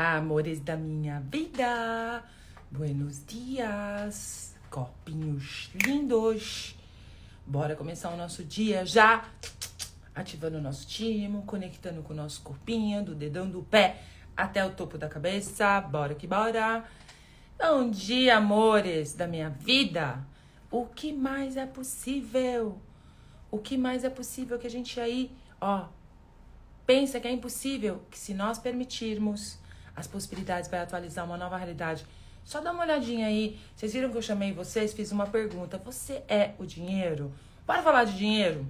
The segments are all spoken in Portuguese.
Amores da minha vida, buenos dias, copinhos lindos. Bora começar o nosso dia já ativando o nosso timo, conectando com o nosso corpinho, do dedão do pé até o topo da cabeça. Bora que bora. Bom dia, amores da minha vida. O que mais é possível? O que mais é possível que a gente aí, ó, pensa que é impossível, que se nós permitirmos, as possibilidades vai atualizar uma nova realidade. Só dá uma olhadinha aí. Vocês viram que eu chamei vocês, fiz uma pergunta. Você é o dinheiro? Bora falar de dinheiro?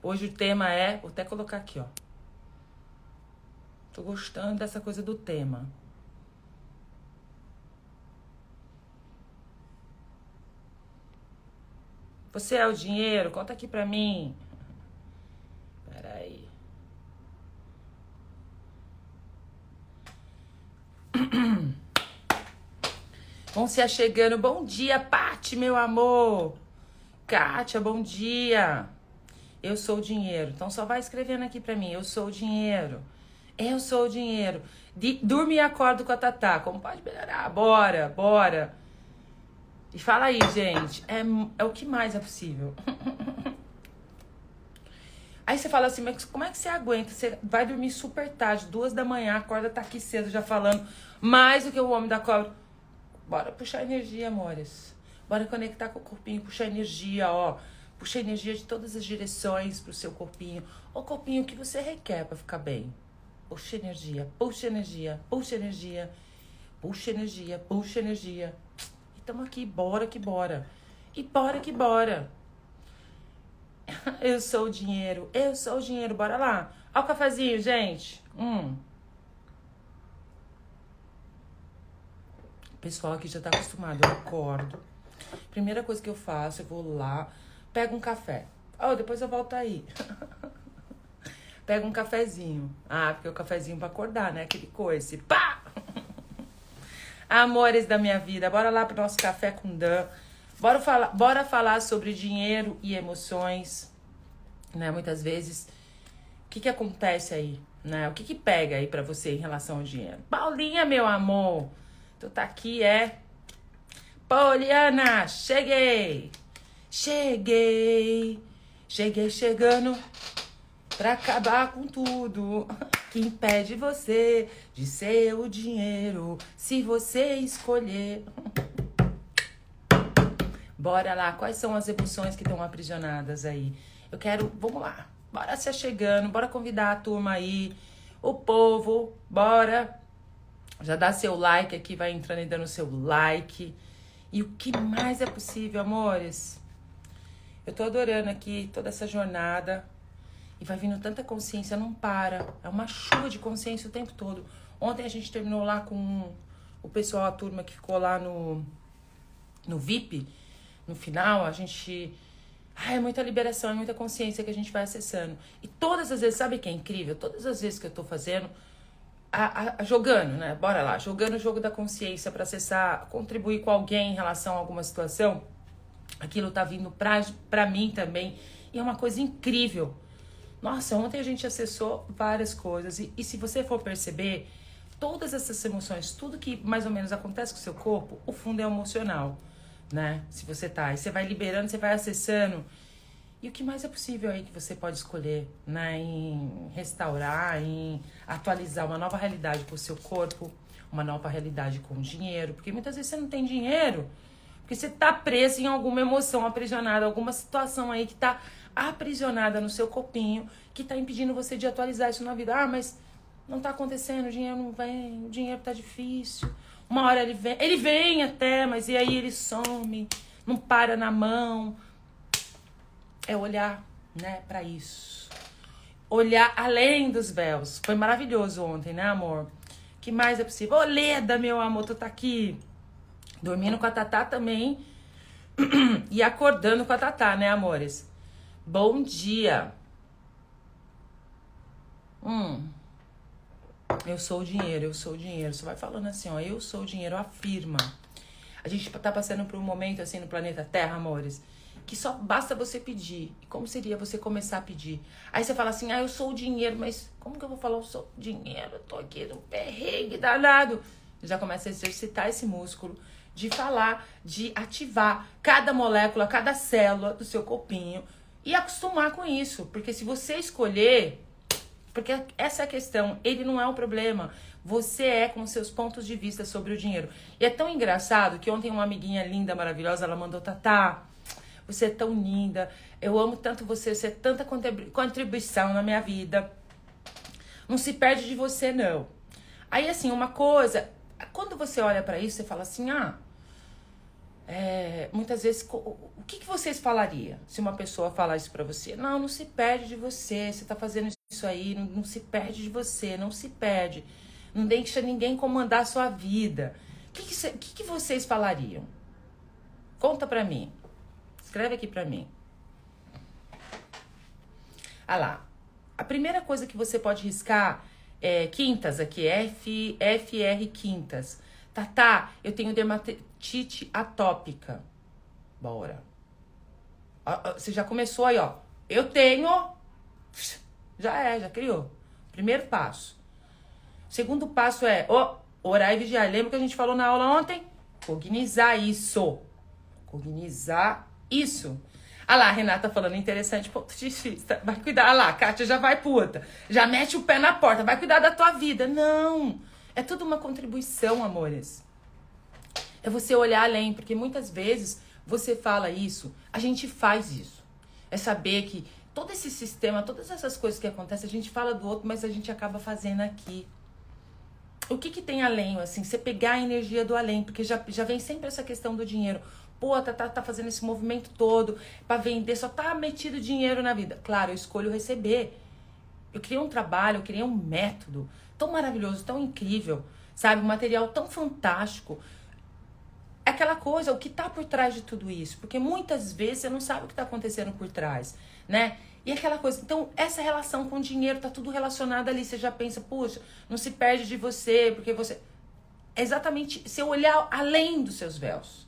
Hoje o tema é, vou até colocar aqui, ó. Tô gostando dessa coisa do tema. Você é o dinheiro? Conta aqui pra mim. Peraí. Vão se achegando. Bom dia, Pati, meu amor. Kátia, bom dia. Eu sou o dinheiro. Então só vai escrevendo aqui pra mim. Eu sou o dinheiro. Eu sou o dinheiro. De, durmo e acordo com a Tatá. Como pode melhorar? Bora, bora. E fala aí, gente. É, é o que mais é possível. Aí você fala assim, mas como é que você aguenta? Você vai dormir super tarde, duas da manhã, acorda, tá aqui cedo já falando mais do que o homem da cobra. Bora puxar energia, amores. Bora conectar com o corpinho, puxar energia, ó. Puxa energia de todas as direções pro seu corpinho. O corpinho que você requer para ficar bem. Puxa energia, puxa energia, puxa energia, puxa energia, puxa energia. E tamo aqui, bora que bora. E bora que bora. Eu sou o dinheiro, eu sou o dinheiro, bora lá. Ó o cafezinho, gente. Hum. Pessoal aqui já tá acostumado, eu acordo. Primeira coisa que eu faço, eu vou lá, pego um café. Oh, depois eu volto aí. pego um cafezinho. Ah, porque o cafezinho pra acordar, né? Aquele coice. Pá! Amores da minha vida, bora lá pro nosso café com Dan. Bora falar, bora falar sobre dinheiro e emoções, né? Muitas vezes, o que que acontece aí, né? O que que pega aí para você em relação ao dinheiro? Paulinha, meu amor, tu tá aqui, é? Poliana, cheguei! Cheguei! Cheguei chegando pra acabar com tudo que impede você de ser o dinheiro se você escolher. Bora lá, quais são as emoções que estão aprisionadas aí? Eu quero, vamos lá, bora se chegando, bora convidar a turma aí, o povo, bora. Já dá seu like aqui, vai entrando e dando seu like. E o que mais é possível, amores? Eu tô adorando aqui toda essa jornada. E vai vindo tanta consciência, não para. É uma chuva de consciência o tempo todo. Ontem a gente terminou lá com o pessoal, a turma que ficou lá no, no VIP no final, a gente. Ai, é muita liberação, é muita consciência que a gente vai acessando. E todas as vezes, sabe que é incrível? Todas as vezes que eu tô fazendo, a, a, jogando, né? Bora lá, jogando o jogo da consciência para acessar, contribuir com alguém em relação a alguma situação, aquilo tá vindo pra, pra mim também. E é uma coisa incrível. Nossa, ontem a gente acessou várias coisas. E, e se você for perceber, todas essas emoções, tudo que mais ou menos acontece com o seu corpo, o fundo é emocional né? Se você tá. E você vai liberando, você vai acessando. E o que mais é possível aí que você pode escolher, né? Em restaurar, em atualizar uma nova realidade para o seu corpo, uma nova realidade com dinheiro. Porque muitas vezes você não tem dinheiro, porque você tá preso em alguma emoção aprisionada, alguma situação aí que tá aprisionada no seu corpinho, que tá impedindo você de atualizar isso na vida. Ah, mas não tá acontecendo, o dinheiro não vem, o dinheiro tá difícil. Uma hora ele vem, ele vem até, mas e aí ele some, não para na mão. É olhar, né, para isso. Olhar além dos véus. Foi maravilhoso ontem, né, amor? que mais é possível? Ô, Leda, meu amor, tu tá aqui dormindo com a Tatá também e acordando com a Tatá, né, amores? Bom dia. Hum. Eu sou o dinheiro, eu sou o dinheiro. Você vai falando assim, ó, eu sou o dinheiro, afirma. A gente tá passando por um momento assim no planeta Terra, amores, que só basta você pedir. E como seria você começar a pedir? Aí você fala assim: ah, eu sou o dinheiro, mas como que eu vou falar eu sou o dinheiro? Eu tô aqui no perrengue danado. Já começa a exercitar esse músculo de falar, de ativar cada molécula, cada célula do seu corpinho e acostumar com isso. Porque se você escolher, porque essa é a questão, ele não é o problema. Você é com seus pontos de vista sobre o dinheiro. E é tão engraçado que ontem uma amiguinha linda, maravilhosa, ela mandou, Tatá, você é tão linda, eu amo tanto você, você é tanta contribuição na minha vida. Não se perde de você, não. Aí, assim, uma coisa, quando você olha para isso, você fala assim, ah, é, muitas vezes, o que, que vocês falariam se uma pessoa falar isso para você? Não, não se perde de você, você tá fazendo isso aí, não, não se perde de você, não se perde. Não deixa ninguém comandar a sua vida. O que, que, que, que vocês falariam? Conta pra mim. Escreve aqui pra mim. Ah lá. A primeira coisa que você pode riscar é quintas aqui, F, FR quintas. Tá, tá, eu tenho dermatite atópica. Bora. Você já começou aí, ó. Eu tenho. Já é, já criou. Primeiro passo. Segundo passo é oh, orar e vigiar. Lembra que a gente falou na aula ontem? Cognizar isso. Cognizar isso. Ah lá, a Renata falando interessante, ponto. Vai cuidar. Ah lá, Kátia já vai puta. Já mete o pé na porta. Vai cuidar da tua vida. Não. É tudo uma contribuição, amores. É você olhar além, porque muitas vezes você fala isso, a gente faz isso. É saber que todo esse sistema, todas essas coisas que acontecem, a gente fala do outro, mas a gente acaba fazendo aqui o que, que tem além, assim, você pegar a energia do além, porque já, já vem sempre essa questão do dinheiro. Pô, tá, tá, tá fazendo esse movimento todo para vender, só tá metido dinheiro na vida. Claro, eu escolho receber. Eu criei um trabalho, eu criei um método tão maravilhoso, tão incrível, sabe? Um material tão fantástico. Aquela coisa, o que tá por trás de tudo isso? Porque muitas vezes você não sabe o que tá acontecendo por trás, né? E aquela coisa, então essa relação com o dinheiro tá tudo relacionado ali. Você já pensa, puxa, não se perde de você, porque você. É exatamente se olhar além dos seus véus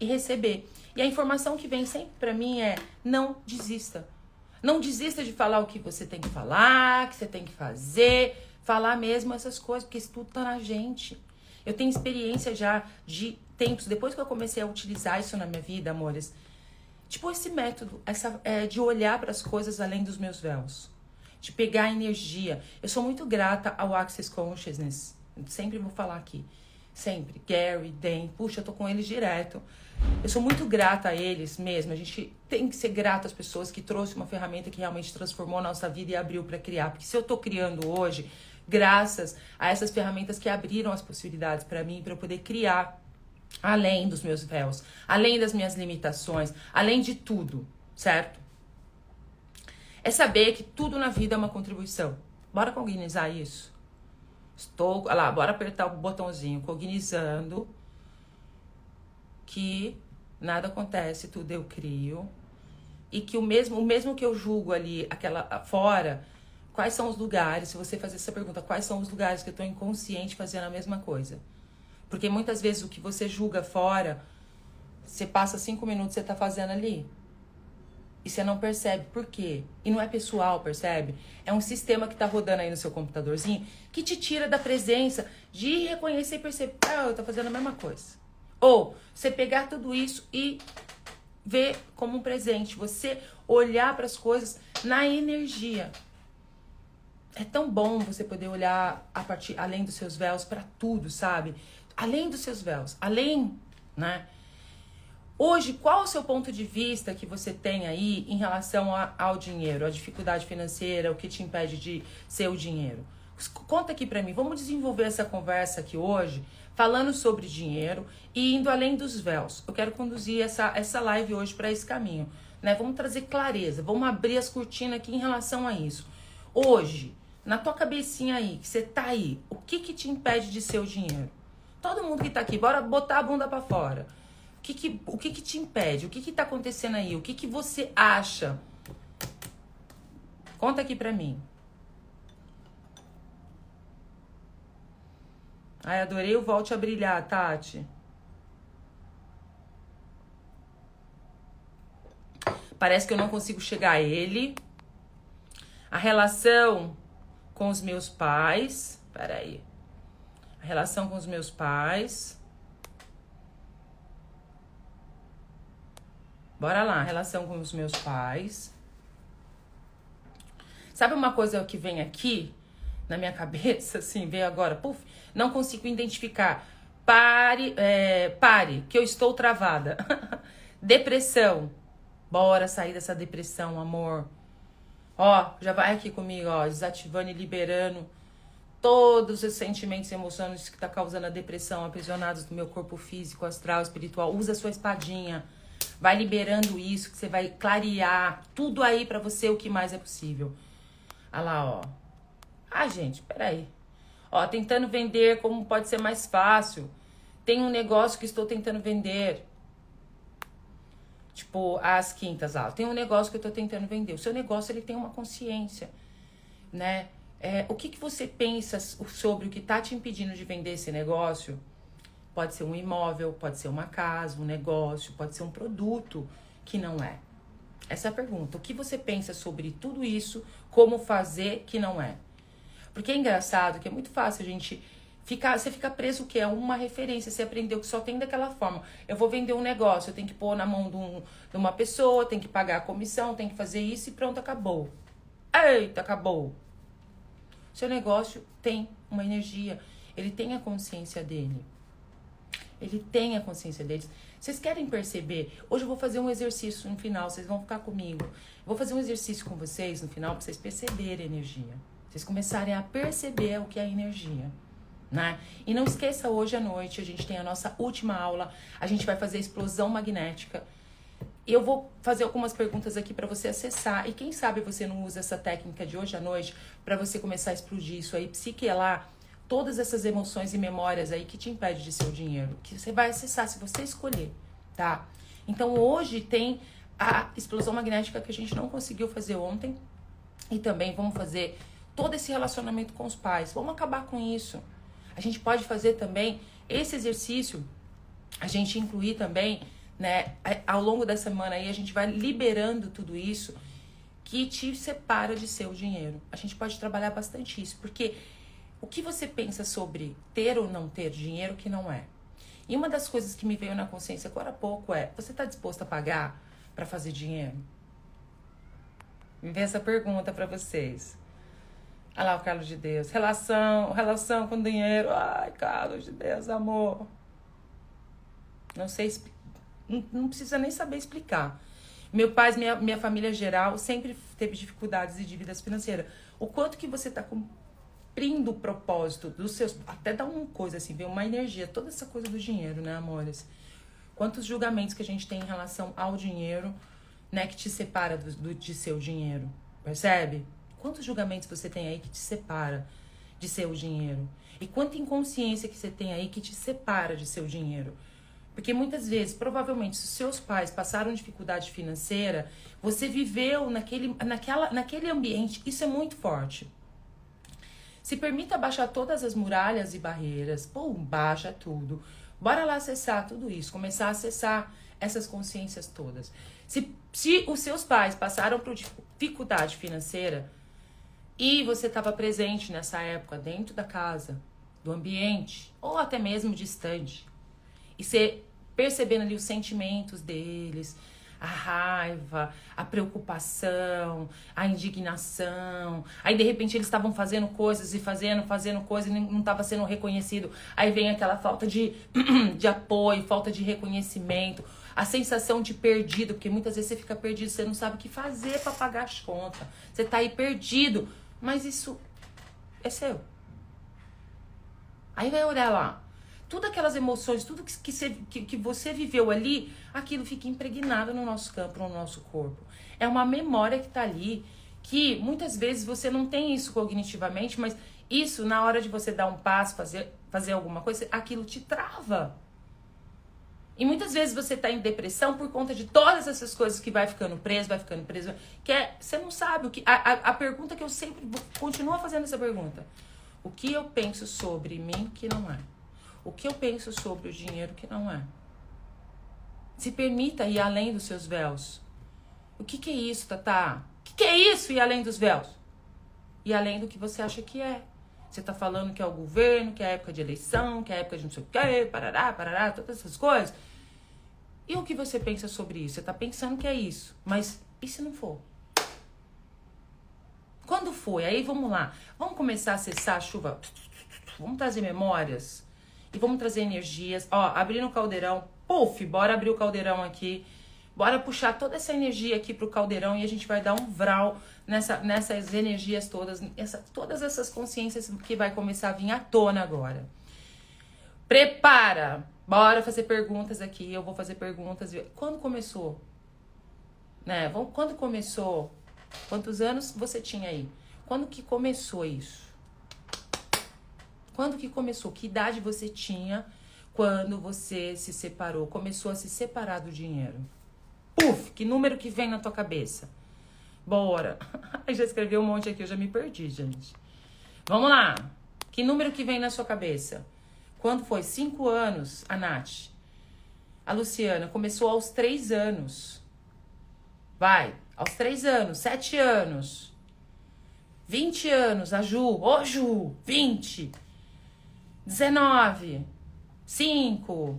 e receber. E a informação que vem sempre para mim é: não desista. Não desista de falar o que você tem que falar, que você tem que fazer, falar mesmo essas coisas, porque isso tudo tá na gente. Eu tenho experiência já de tempos, depois que eu comecei a utilizar isso na minha vida, amores, Tipo, esse método essa, é, de olhar para as coisas além dos meus véus. De pegar energia. Eu sou muito grata ao Access Consciousness. Sempre vou falar aqui. Sempre. Gary, Dan. Puxa, eu tô com eles direto. Eu sou muito grata a eles mesmo. A gente tem que ser grato às pessoas que trouxe uma ferramenta que realmente transformou a nossa vida e abriu para criar. Porque se eu tô criando hoje, graças a essas ferramentas que abriram as possibilidades para mim, para eu poder criar além dos meus véus, além das minhas limitações, além de tudo, certo? É saber que tudo na vida é uma contribuição. Bora cognizar isso? Estou, olha lá, bora apertar o botãozinho cognizando que nada acontece, tudo eu crio e que o mesmo, o mesmo que eu julgo ali, aquela fora, quais são os lugares? Se você fazer essa pergunta, quais são os lugares que eu estou inconsciente fazendo a mesma coisa? Porque muitas vezes o que você julga fora, você passa cinco minutos você tá fazendo ali. E você não percebe por quê. E não é pessoal, percebe? É um sistema que tá rodando aí no seu computadorzinho que te tira da presença de reconhecer e perceber, ah, eu tô fazendo a mesma coisa. Ou você pegar tudo isso e ver como um presente, você olhar para as coisas na energia. É tão bom você poder olhar a partir além dos seus véus para tudo, sabe? Além dos seus véus, além, né? Hoje, qual o seu ponto de vista que você tem aí em relação a, ao dinheiro, a dificuldade financeira, o que te impede de ser o dinheiro? Conta aqui para mim, vamos desenvolver essa conversa aqui hoje, falando sobre dinheiro e indo além dos véus. Eu quero conduzir essa, essa live hoje para esse caminho, né? Vamos trazer clareza, vamos abrir as cortinas aqui em relação a isso. Hoje, na tua cabecinha aí, que você tá aí, o que que te impede de ser o dinheiro? Todo mundo que tá aqui, bora botar a bunda para fora. O que que, o que que te impede? O que que tá acontecendo aí? O que que você acha? Conta aqui pra mim. Ai, adorei o Volte a Brilhar, Tati. Parece que eu não consigo chegar a ele. A relação com os meus pais. Peraí. Relação com os meus pais. Bora lá, relação com os meus pais. Sabe uma coisa que vem aqui na minha cabeça, assim, veio agora, puf, não consigo identificar. Pare, é, pare, que eu estou travada. depressão. Bora sair dessa depressão, amor. Ó, já vai aqui comigo, ó, desativando e liberando todos os sentimentos e emoções que tá causando a depressão, aprisionados no meu corpo físico, astral, espiritual. Usa a sua espadinha. Vai liberando isso, que você vai clarear tudo aí para você o que mais é possível. Olha lá, ó. Ah, gente, peraí. Ó, tentando vender como pode ser mais fácil. Tem um negócio que estou tentando vender. Tipo, as quintas lá. Tem um negócio que eu estou tentando vender. O seu negócio, ele tem uma consciência, né? É, o que, que você pensa sobre o que está te impedindo de vender esse negócio? Pode ser um imóvel, pode ser uma casa, um negócio, pode ser um produto que não é. Essa é a pergunta. O que você pensa sobre tudo isso? Como fazer que não é? Porque é engraçado que é muito fácil a gente ficar. Você fica preso que? É uma referência. Você aprendeu que só tem daquela forma. Eu vou vender um negócio, eu tenho que pôr na mão de, um, de uma pessoa, tem que pagar a comissão, tem que fazer isso e pronto, acabou. Eita, acabou. Seu negócio tem uma energia. Ele tem a consciência dele. Ele tem a consciência deles. Vocês querem perceber? Hoje eu vou fazer um exercício no final, vocês vão ficar comigo. Vou fazer um exercício com vocês no final para vocês perceberem a energia. Vocês começarem a perceber o que é energia. Né? E não esqueça, hoje à noite a gente tem a nossa última aula. A gente vai fazer explosão magnética. Eu vou fazer algumas perguntas aqui para você acessar. E quem sabe você não usa essa técnica de hoje à noite para você começar a explodir isso aí, psiquelar todas essas emoções e memórias aí que te impede de ser o dinheiro, que você vai acessar se você escolher, tá? Então hoje tem a explosão magnética que a gente não conseguiu fazer ontem e também vamos fazer todo esse relacionamento com os pais. Vamos acabar com isso. A gente pode fazer também esse exercício, a gente incluir também, né, ao longo da semana aí a gente vai liberando tudo isso que te separa de seu dinheiro. A gente pode trabalhar bastante isso, porque o que você pensa sobre ter ou não ter dinheiro que não é? E uma das coisas que me veio na consciência agora há pouco é: você está disposto a pagar para fazer dinheiro? Me vê essa pergunta para vocês. Olha lá o Carlos de Deus. Relação, relação com dinheiro. Ai, Carlos de Deus, amor. Não sei, não, precisa nem saber explicar. Meu pai, minha, minha família geral, sempre teve dificuldades e dívidas financeiras. O quanto que você está cumprindo o propósito dos seus. Até dá uma coisa assim, vê uma energia, toda essa coisa do dinheiro, né, amores? Quantos julgamentos que a gente tem em relação ao dinheiro, né, que te separa do, do, de seu dinheiro, percebe? Quantos julgamentos você tem aí que te separa de seu dinheiro? E quanta inconsciência que você tem aí que te separa de seu dinheiro? Porque muitas vezes, provavelmente, se seus pais passaram dificuldade financeira, você viveu naquele, naquela, naquele ambiente, isso é muito forte. Se permita baixar todas as muralhas e barreiras. Pum, baixa tudo. Bora lá acessar tudo isso, começar a acessar essas consciências todas. Se, se os seus pais passaram por dificuldade financeira e você estava presente nessa época dentro da casa, do ambiente, ou até mesmo distante, e você percebendo ali os sentimentos deles, a raiva, a preocupação, a indignação. Aí de repente eles estavam fazendo coisas e fazendo, fazendo coisas e não estava sendo reconhecido. Aí vem aquela falta de, de apoio, falta de reconhecimento, a sensação de perdido, porque muitas vezes você fica perdido, você não sabe o que fazer para pagar as contas. Você tá aí perdido, mas isso é seu. Aí vai olhar lá, Todas aquelas emoções, tudo que, que, você, que, que você viveu ali, aquilo fica impregnado no nosso campo, no nosso corpo. É uma memória que está ali, que muitas vezes você não tem isso cognitivamente, mas isso, na hora de você dar um passo, fazer, fazer alguma coisa, aquilo te trava. E muitas vezes você está em depressão por conta de todas essas coisas que vai ficando preso, vai ficando preso. Que é, você não sabe o que. A, a, a pergunta que eu sempre continuo fazendo essa pergunta. O que eu penso sobre mim que não é? O que eu penso sobre o dinheiro que não é. Se permita ir além dos seus véus. O que, que é isso, Tatá? O que, que é isso e além dos véus? E além do que você acha que é. Você tá falando que é o governo, que é a época de eleição, que é a época de não sei o quê, parará, parará, todas essas coisas. E o que você pensa sobre isso? Você tá pensando que é isso, mas e se não for? Quando foi? Aí vamos lá. Vamos começar a acessar a chuva. Vamos trazer memórias. E vamos trazer energias. Ó, abrindo o caldeirão. Puf, bora abrir o caldeirão aqui. Bora puxar toda essa energia aqui pro caldeirão e a gente vai dar um vral nessa, nessas energias todas, essa, todas essas consciências que vai começar a vir à tona agora. Prepara! Bora fazer perguntas aqui. Eu vou fazer perguntas. Quando começou? Né? Quando começou? Quantos anos você tinha aí? Quando que começou isso? Quando que começou? Que idade você tinha quando você se separou? Começou a se separar do dinheiro? Puf, que número que vem na tua cabeça? Bora. já escrevi um monte aqui, eu já me perdi, gente. Vamos lá. Que número que vem na sua cabeça? Quando foi? Cinco anos, a Nath. A Luciana começou aos três anos. Vai, aos três anos, sete anos. vinte anos, a Ju. Ô, Ju, vinte. Dezenove. Cinco.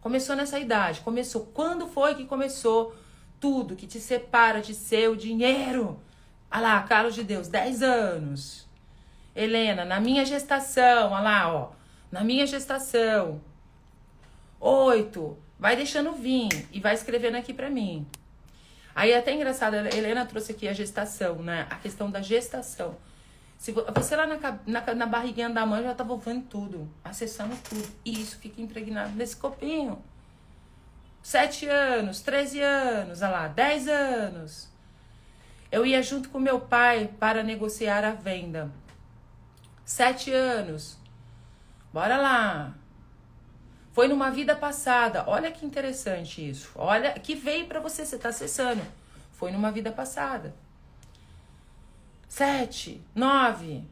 Começou nessa idade. Começou. Quando foi que começou tudo que te separa de seu dinheiro? Olha lá, Carlos de Deus, 10 anos. Helena, na minha gestação, olha lá, ó. Na minha gestação. Oito. Vai deixando vir e vai escrevendo aqui para mim. Aí é até engraçado, a Helena trouxe aqui a gestação, né? A questão da gestação. Se você lá na, na, na barriguinha da mãe já estava ouvindo tudo, acessando tudo. E isso fica impregnado nesse copinho. Sete anos, 13 anos, olha lá, 10 anos. Eu ia junto com meu pai para negociar a venda. Sete anos. Bora lá. Foi numa vida passada. Olha que interessante isso. Olha que veio para você, você está acessando. Foi numa vida passada sete, nove.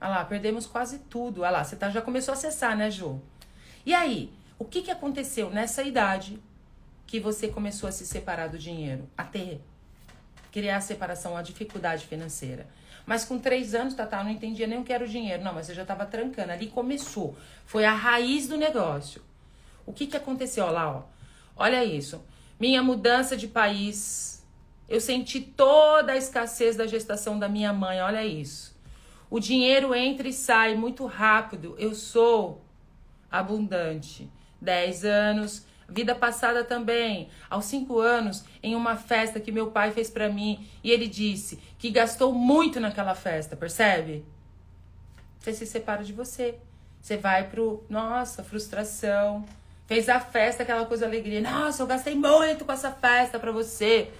Olha lá, perdemos quase tudo. Olha lá, você tá, já começou a acessar, né, Ju? E aí, o que, que aconteceu nessa idade que você começou a se separar do dinheiro? A ter, criar a separação, a dificuldade financeira. Mas com três anos, Tatá, eu não entendia nem o que era o dinheiro. Não, mas você já estava trancando. Ali começou. Foi a raiz do negócio. O que, que aconteceu? Olha lá, ó. Olha isso. Minha mudança de país eu senti toda a escassez da gestação da minha mãe, olha isso. O dinheiro entra e sai muito rápido. Eu sou abundante. 10 anos, vida passada também. Aos 5 anos, em uma festa que meu pai fez para mim, e ele disse que gastou muito naquela festa, percebe? Você se separa de você. Você vai pro, nossa, frustração. Fez a festa, aquela coisa alegria. Nossa, eu gastei muito com essa festa para você.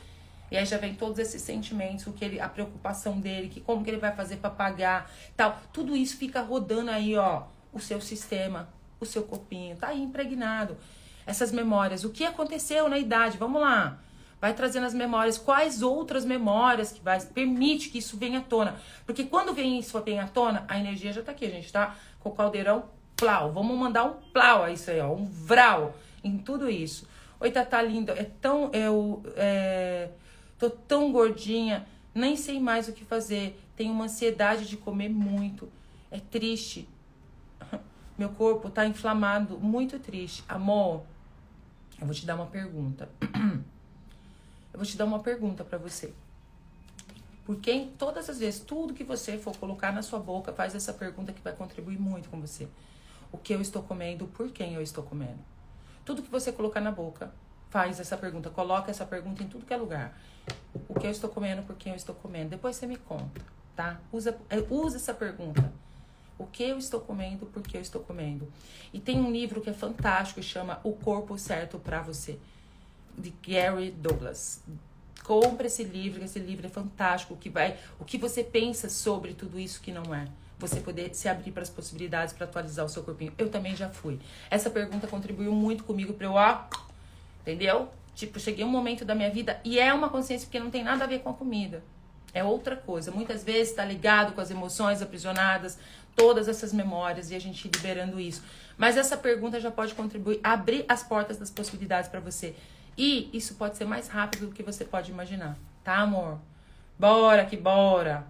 E aí já vem todos esses sentimentos, o que ele, a preocupação dele, que como que ele vai fazer para pagar, tal. Tudo isso fica rodando aí, ó, o seu sistema, o seu corpinho, tá aí impregnado. Essas memórias, o que aconteceu na idade? Vamos lá. Vai trazendo as memórias, quais outras memórias que vai permite que isso venha à tona? Porque quando vem isso vem à tona, a energia já tá aqui, a gente tá com o caldeirão plau. Vamos mandar um plau a isso aí, ó, um vral em tudo isso. Oi, tá lindo. É tão eu é, Tô tão gordinha, nem sei mais o que fazer. Tenho uma ansiedade de comer muito. É triste. Meu corpo tá inflamado, muito triste. Amor, eu vou te dar uma pergunta. Eu vou te dar uma pergunta para você. Porque todas as vezes, tudo que você for colocar na sua boca, faz essa pergunta que vai contribuir muito com você. O que eu estou comendo, por quem eu estou comendo. Tudo que você colocar na boca, faz essa pergunta. Coloca essa pergunta em tudo que é lugar o que eu estou comendo, por quem eu estou comendo. Depois você me conta, tá? Usa, é, usa essa pergunta. O que eu estou comendo, por que eu estou comendo. E tem um livro que é fantástico, chama O Corpo Certo para Você, de Gary Douglas. Compre esse livro, esse livro é fantástico, que vai, o que você pensa sobre tudo isso que não é. Você poder se abrir para as possibilidades para atualizar o seu corpinho. Eu também já fui. Essa pergunta contribuiu muito comigo para eu, ó, entendeu? Tipo, cheguei um momento da minha vida e é uma consciência porque não tem nada a ver com a comida. É outra coisa. Muitas vezes está ligado com as emoções aprisionadas, todas essas memórias e a gente liberando isso. Mas essa pergunta já pode contribuir, abrir as portas das possibilidades para você E isso pode ser mais rápido do que você pode imaginar, tá, amor? Bora que bora.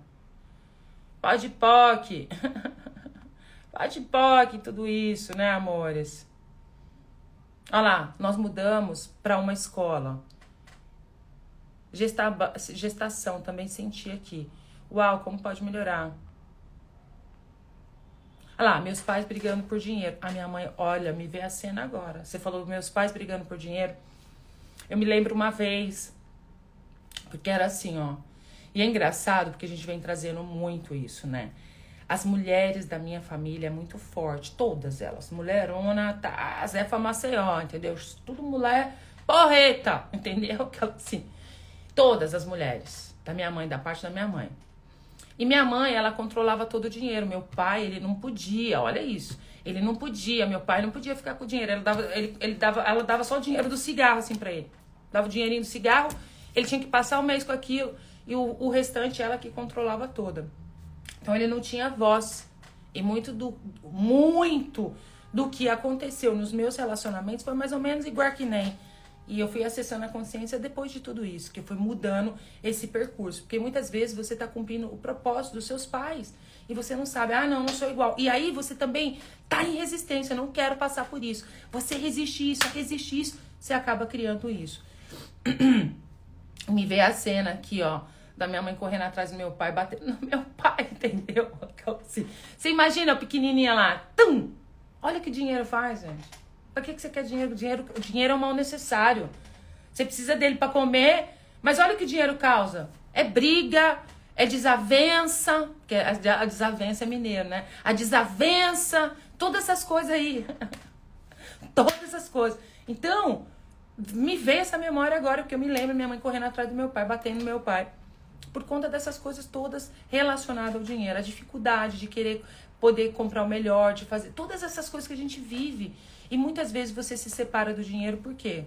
Pode POC. Pode POC, tudo isso, né, amores? Olha lá, nós mudamos para uma escola. Gesta gestação, também senti aqui. Uau, como pode melhorar? Olha lá, meus pais brigando por dinheiro. A minha mãe, olha, me vê a cena agora. Você falou meus pais brigando por dinheiro. Eu me lembro uma vez, porque era assim, ó. E é engraçado porque a gente vem trazendo muito isso, né? As mulheres da minha família é muito forte, todas elas. Mulherona, tá, Zé Maceió, entendeu? Tudo mulher porreta, entendeu? Assim, todas as mulheres da minha mãe, da parte da minha mãe. E minha mãe, ela controlava todo o dinheiro. Meu pai, ele não podia, olha isso. Ele não podia, meu pai não podia ficar com o dinheiro. Ela dava, ele, ele dava, ela dava só o dinheiro do cigarro, assim, pra ele. Dava o dinheirinho do cigarro, ele tinha que passar o mês com aquilo. E o, o restante, ela que controlava toda. Então, ele não tinha voz. E muito do, muito do que aconteceu nos meus relacionamentos foi mais ou menos igual que nem e eu fui acessando a consciência depois de tudo isso, que foi mudando esse percurso. Porque muitas vezes você está cumprindo o propósito dos seus pais e você não sabe, ah, não, não sou igual. E aí você também tá em resistência, não quero passar por isso. Você resiste isso, resiste isso, você acaba criando isso. Me vê a cena aqui, ó, da minha mãe correndo atrás do meu pai, batendo no meu pai, entendeu? Assim, você imagina a pequenininha lá, tum! Olha o que dinheiro faz, gente. Pra que, que você quer dinheiro? Dinheiro, o dinheiro é um mal necessário. Você precisa dele para comer, mas olha o que o dinheiro causa. É briga, é desavença, que a desavença é mineiro, né? A desavença, todas essas coisas aí. todas essas coisas. Então, me veio essa memória agora, porque eu me lembro minha mãe correndo atrás do meu pai, batendo no meu pai. Por conta dessas coisas todas relacionadas ao dinheiro, a dificuldade de querer poder comprar o melhor, de fazer todas essas coisas que a gente vive. E muitas vezes você se separa do dinheiro por quê?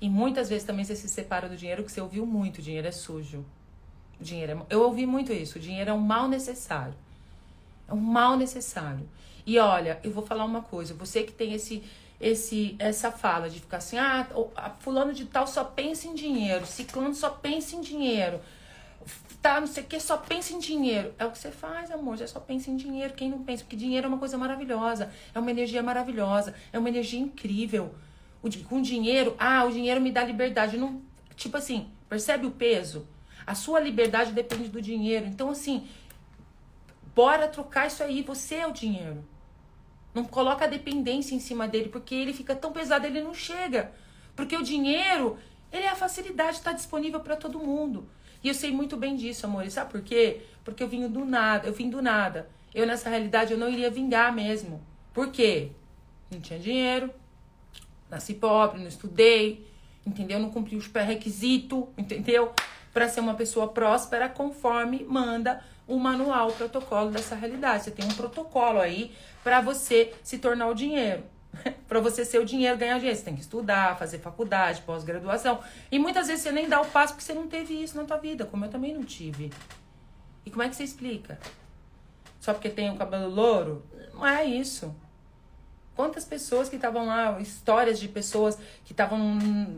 E muitas vezes também você se separa do dinheiro que você ouviu muito, o dinheiro é sujo. O dinheiro é... Eu ouvi muito isso, o dinheiro é um mal necessário. É um mal necessário. E olha, eu vou falar uma coisa, você que tem esse esse essa fala de ficar assim, ah, fulano de tal só pensa em dinheiro, ciclano só pensa em dinheiro tá, não sei o que, só pensa em dinheiro. É o que você faz, amor, você só pensa em dinheiro. Quem não pensa? Porque dinheiro é uma coisa maravilhosa, é uma energia maravilhosa, é uma energia incrível. O, com dinheiro, ah, o dinheiro me dá liberdade. Não, tipo assim, percebe o peso? A sua liberdade depende do dinheiro. Então, assim, bora trocar isso aí. Você é o dinheiro. Não coloca a dependência em cima dele, porque ele fica tão pesado, ele não chega. Porque o dinheiro, ele é a facilidade, está disponível para todo mundo. E eu sei muito bem disso, amor. E sabe por quê? Porque eu vim do nada, eu vim do nada. Eu, nessa realidade, eu não iria vingar mesmo. Por quê? Não tinha dinheiro, nasci pobre, não estudei, entendeu? Não cumpri os pré-requisitos, entendeu? Para ser uma pessoa próspera conforme manda o manual, o protocolo dessa realidade. Você tem um protocolo aí para você se tornar o dinheiro. para você ser o dinheiro, ganhar dinheiro. Você tem que estudar, fazer faculdade, pós-graduação. E muitas vezes você nem dá o passo porque você não teve isso na tua vida, como eu também não tive. E como é que você explica? Só porque tem o cabelo louro? Não é isso. Quantas pessoas que estavam lá, histórias de pessoas que estavam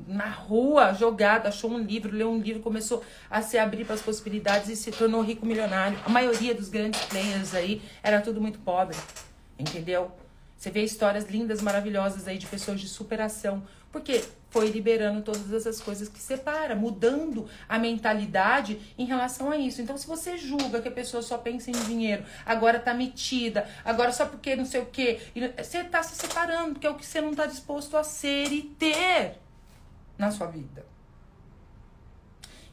na rua, jogada, achou um livro, leu um livro, começou a se abrir para as possibilidades e se tornou rico milionário. A maioria dos grandes players aí era tudo muito pobre, entendeu? Você vê histórias lindas, maravilhosas aí de pessoas de superação. Porque foi liberando todas essas coisas que separa, mudando a mentalidade em relação a isso. Então, se você julga que a pessoa só pensa em dinheiro, agora tá metida, agora só porque não sei o quê, você tá se separando, porque é o que você não tá disposto a ser e ter na sua vida.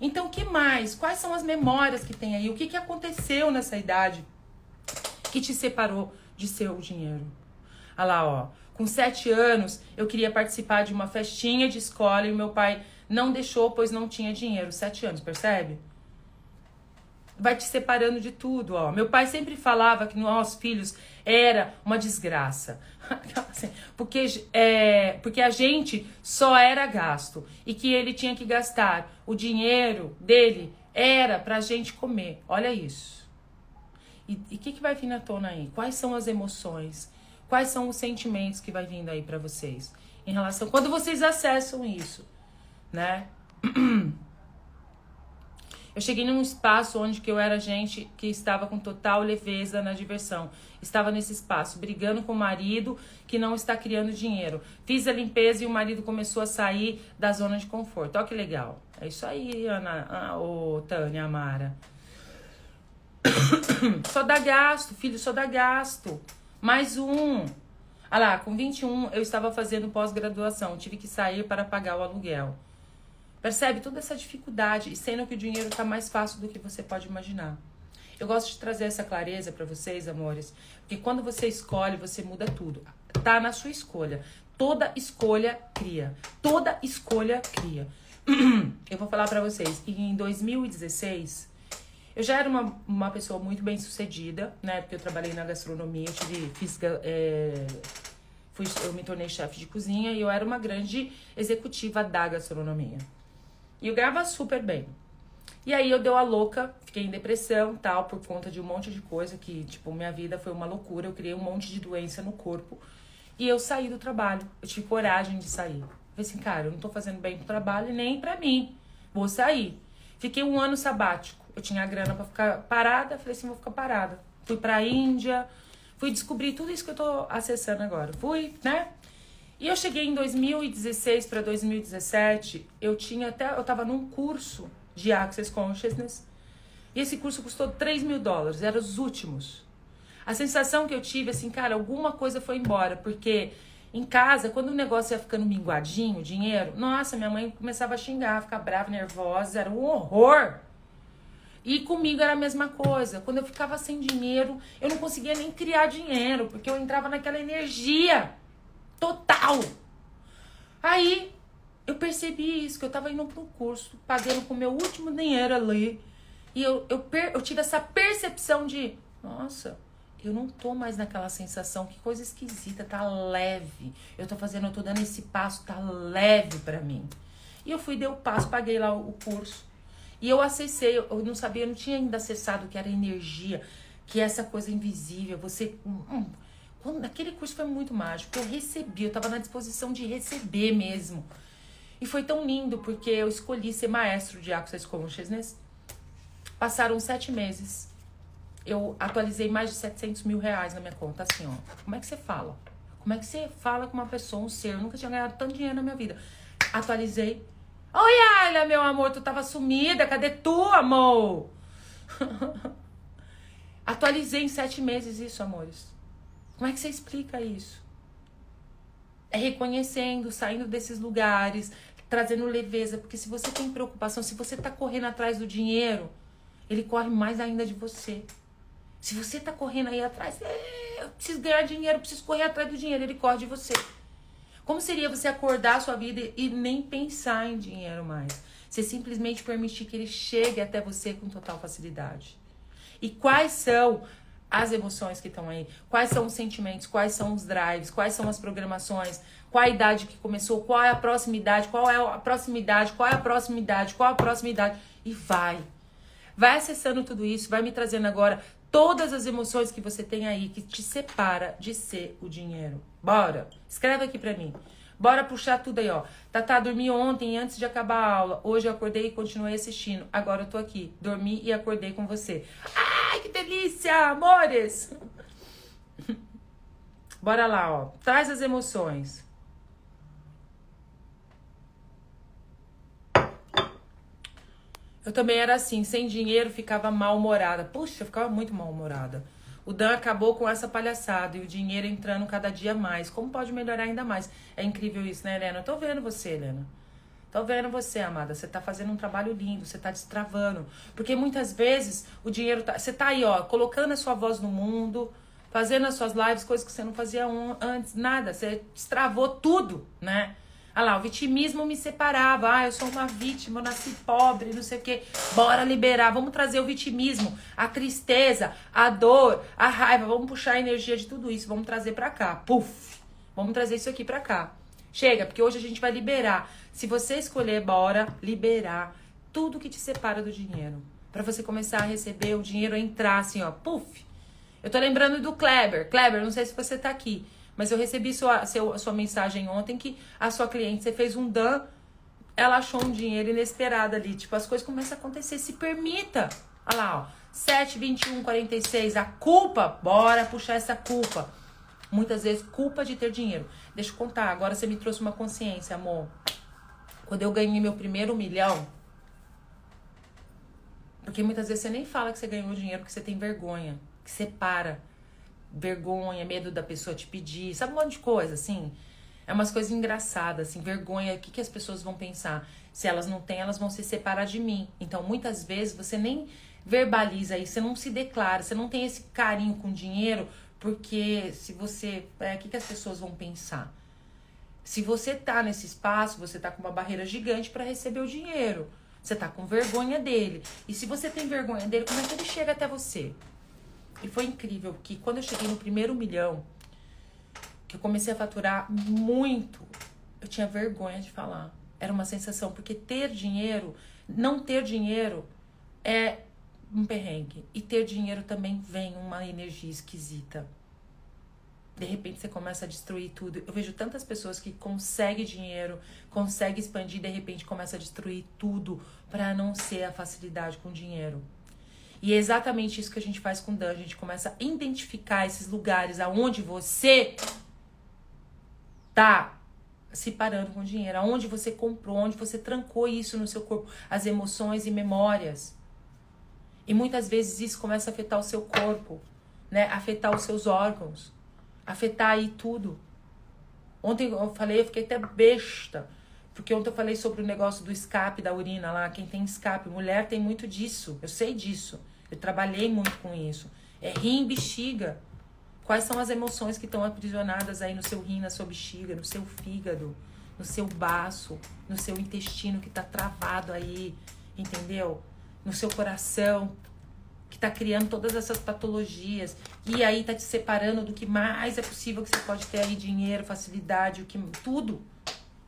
Então, o que mais? Quais são as memórias que tem aí? O que, que aconteceu nessa idade que te separou de seu dinheiro? Olha lá, ó. Com sete anos, eu queria participar de uma festinha de escola e meu pai não deixou, pois não tinha dinheiro. Sete anos, percebe? Vai te separando de tudo, ó. Meu pai sempre falava que nós filhos era uma desgraça. Assim, porque, é, porque a gente só era gasto e que ele tinha que gastar o dinheiro dele era pra gente comer. Olha isso. E o que, que vai vir na tona aí? Quais são as emoções? Quais são os sentimentos que vai vindo aí para vocês em relação quando vocês acessam isso? né? Eu cheguei num espaço onde que eu era gente que estava com total leveza na diversão. Estava nesse espaço, brigando com o marido que não está criando dinheiro. Fiz a limpeza e o marido começou a sair da zona de conforto. Olha que legal. É isso aí, Ana, ah, Tânia Amara. só dá gasto, filho, só dá gasto. Mais um. Ah lá, com 21 eu estava fazendo pós-graduação, tive que sair para pagar o aluguel. Percebe toda essa dificuldade e sendo que o dinheiro está mais fácil do que você pode imaginar. Eu gosto de trazer essa clareza para vocês, amores, porque quando você escolhe, você muda tudo. Tá na sua escolha. Toda escolha cria. Toda escolha cria. Eu vou falar para vocês, em 2016, eu já era uma, uma pessoa muito bem sucedida, né? Porque eu trabalhei na gastronomia, tive, fiz, é, fui, eu me tornei chefe de cozinha e eu era uma grande executiva da gastronomia. E eu ganhava super bem. E aí eu deu a louca, fiquei em depressão, tal, por conta de um monte de coisa que, tipo, minha vida foi uma loucura, eu criei um monte de doença no corpo. E eu saí do trabalho. Eu tive coragem de sair. Falei assim, cara, eu não tô fazendo bem pro trabalho nem pra mim. Vou sair. Fiquei um ano sabático. Eu tinha grana para ficar parada, falei assim, vou ficar parada. Fui pra Índia, fui descobrir tudo isso que eu tô acessando agora. Fui, né? E eu cheguei em 2016 para 2017, eu tinha até. Eu tava num curso de Access Consciousness. E esse curso custou 3 mil dólares, eram os últimos. A sensação que eu tive, assim, cara, alguma coisa foi embora, porque em casa, quando o negócio ia ficando minguadinho, dinheiro, nossa, minha mãe começava a xingar, ficar brava, nervosa, era um horror. E comigo era a mesma coisa. Quando eu ficava sem dinheiro, eu não conseguia nem criar dinheiro, porque eu entrava naquela energia total. Aí eu percebi isso, que eu tava indo pro curso, pagando com o meu último dinheiro ali. E eu, eu, per, eu tive essa percepção de, nossa, eu não tô mais naquela sensação, que coisa esquisita, tá leve. Eu tô fazendo, eu tô dando esse passo, tá leve para mim. E eu fui, dei o passo, paguei lá o, curso. E eu acessei, eu não sabia, eu não tinha ainda acessado que era energia, que é essa coisa invisível, você. Hum, quando, aquele curso foi muito mágico. Eu recebi, eu estava na disposição de receber mesmo. E foi tão lindo, porque eu escolhi ser maestro de Access Consciousness. Passaram sete meses. Eu atualizei mais de 700 mil reais na minha conta. Assim, ó. Como é que você fala? Como é que você fala com uma pessoa, um ser? Eu nunca tinha ganhado tanto dinheiro na minha vida. Atualizei. Oi, Ayla, meu amor, tu tava sumida. Cadê tu, amor? Atualizei em sete meses isso, amores. Como é que você explica isso? É reconhecendo, saindo desses lugares, trazendo leveza, porque se você tem preocupação, se você tá correndo atrás do dinheiro, ele corre mais ainda de você. Se você tá correndo aí atrás, é, eu preciso ganhar dinheiro, eu preciso correr atrás do dinheiro, ele corre de você. Como seria você acordar a sua vida e nem pensar em dinheiro mais? Você simplesmente permitir que ele chegue até você com total facilidade. E quais são as emoções que estão aí, quais são os sentimentos, quais são os drives, quais são as programações, qual a idade que começou, qual é a proximidade, qual é a proximidade, qual é a proximidade, qual é a proximidade? E vai. Vai acessando tudo isso, vai me trazendo agora todas as emoções que você tem aí que te separa de ser o dinheiro. Bora. Escreve aqui para mim. Bora puxar tudo aí, ó. Tatá, dormi ontem antes de acabar a aula. Hoje eu acordei e continuei assistindo. Agora eu tô aqui. Dormi e acordei com você. Ai, que delícia, amores! Bora lá, ó. Traz as emoções. Eu também era assim, sem dinheiro ficava mal-humorada. Puxa, eu ficava muito mal-humorada. O Dan acabou com essa palhaçada e o dinheiro entrando cada dia mais. Como pode melhorar ainda mais? É incrível isso, né, Helena? Eu tô vendo você, Helena. Tô vendo você, amada. Você tá fazendo um trabalho lindo, você tá destravando. Porque muitas vezes o dinheiro tá. Você tá aí, ó, colocando a sua voz no mundo, fazendo as suas lives, coisas que você não fazia antes, nada. Você destravou tudo, né? Ah lá, o vitimismo me separava. Ah, eu sou uma vítima, eu nasci pobre, não sei o quê. Bora liberar. Vamos trazer o vitimismo, a tristeza, a dor, a raiva. Vamos puxar a energia de tudo isso. Vamos trazer pra cá. Puf! Vamos trazer isso aqui pra cá. Chega, porque hoje a gente vai liberar. Se você escolher, bora liberar tudo que te separa do dinheiro. para você começar a receber o dinheiro entrar assim, ó. Puf! Eu tô lembrando do Kleber. Kleber, não sei se você tá aqui. Mas eu recebi sua, seu, sua mensagem ontem que a sua cliente, você fez um dan ela achou um dinheiro inesperado ali. Tipo, as coisas começam a acontecer. Se permita. Olha lá, ó. 7, 21, 46. A culpa, bora puxar essa culpa. Muitas vezes, culpa de ter dinheiro. Deixa eu contar, agora você me trouxe uma consciência, amor. Quando eu ganhei meu primeiro milhão, porque muitas vezes você nem fala que você ganhou dinheiro porque você tem vergonha, que você para. Vergonha, medo da pessoa te pedir, sabe um monte de coisa, assim. É umas coisas engraçadas, assim, vergonha, o que, que as pessoas vão pensar? Se elas não têm, elas vão se separar de mim. Então, muitas vezes, você nem verbaliza isso, você não se declara, você não tem esse carinho com dinheiro, porque se você. É, o que, que as pessoas vão pensar? Se você tá nesse espaço, você tá com uma barreira gigante para receber o dinheiro. Você tá com vergonha dele. E se você tem vergonha dele, como é que ele chega até você? E foi incrível que quando eu cheguei no primeiro milhão, que eu comecei a faturar muito, eu tinha vergonha de falar. Era uma sensação, porque ter dinheiro, não ter dinheiro é um perrengue. E ter dinheiro também vem uma energia esquisita. De repente você começa a destruir tudo. Eu vejo tantas pessoas que conseguem dinheiro, conseguem expandir, de repente começa a destruir tudo para não ser a facilidade com dinheiro. E é exatamente isso que a gente faz com o Dan. A gente começa a identificar esses lugares aonde você tá se parando com dinheiro, aonde você comprou, onde você trancou isso no seu corpo, as emoções e memórias. E muitas vezes isso começa a afetar o seu corpo, né? Afetar os seus órgãos, afetar aí tudo. Ontem eu falei, eu fiquei até besta, porque ontem eu falei sobre o negócio do escape da urina lá, quem tem escape, mulher tem muito disso, eu sei disso. Eu trabalhei muito com isso. É rim, bexiga. Quais são as emoções que estão aprisionadas aí no seu rim, na sua bexiga, no seu fígado, no seu baço, no seu intestino que está travado aí, entendeu? No seu coração, que está criando todas essas patologias. E aí está te separando do que mais é possível que você pode ter aí, dinheiro, facilidade, o que tudo.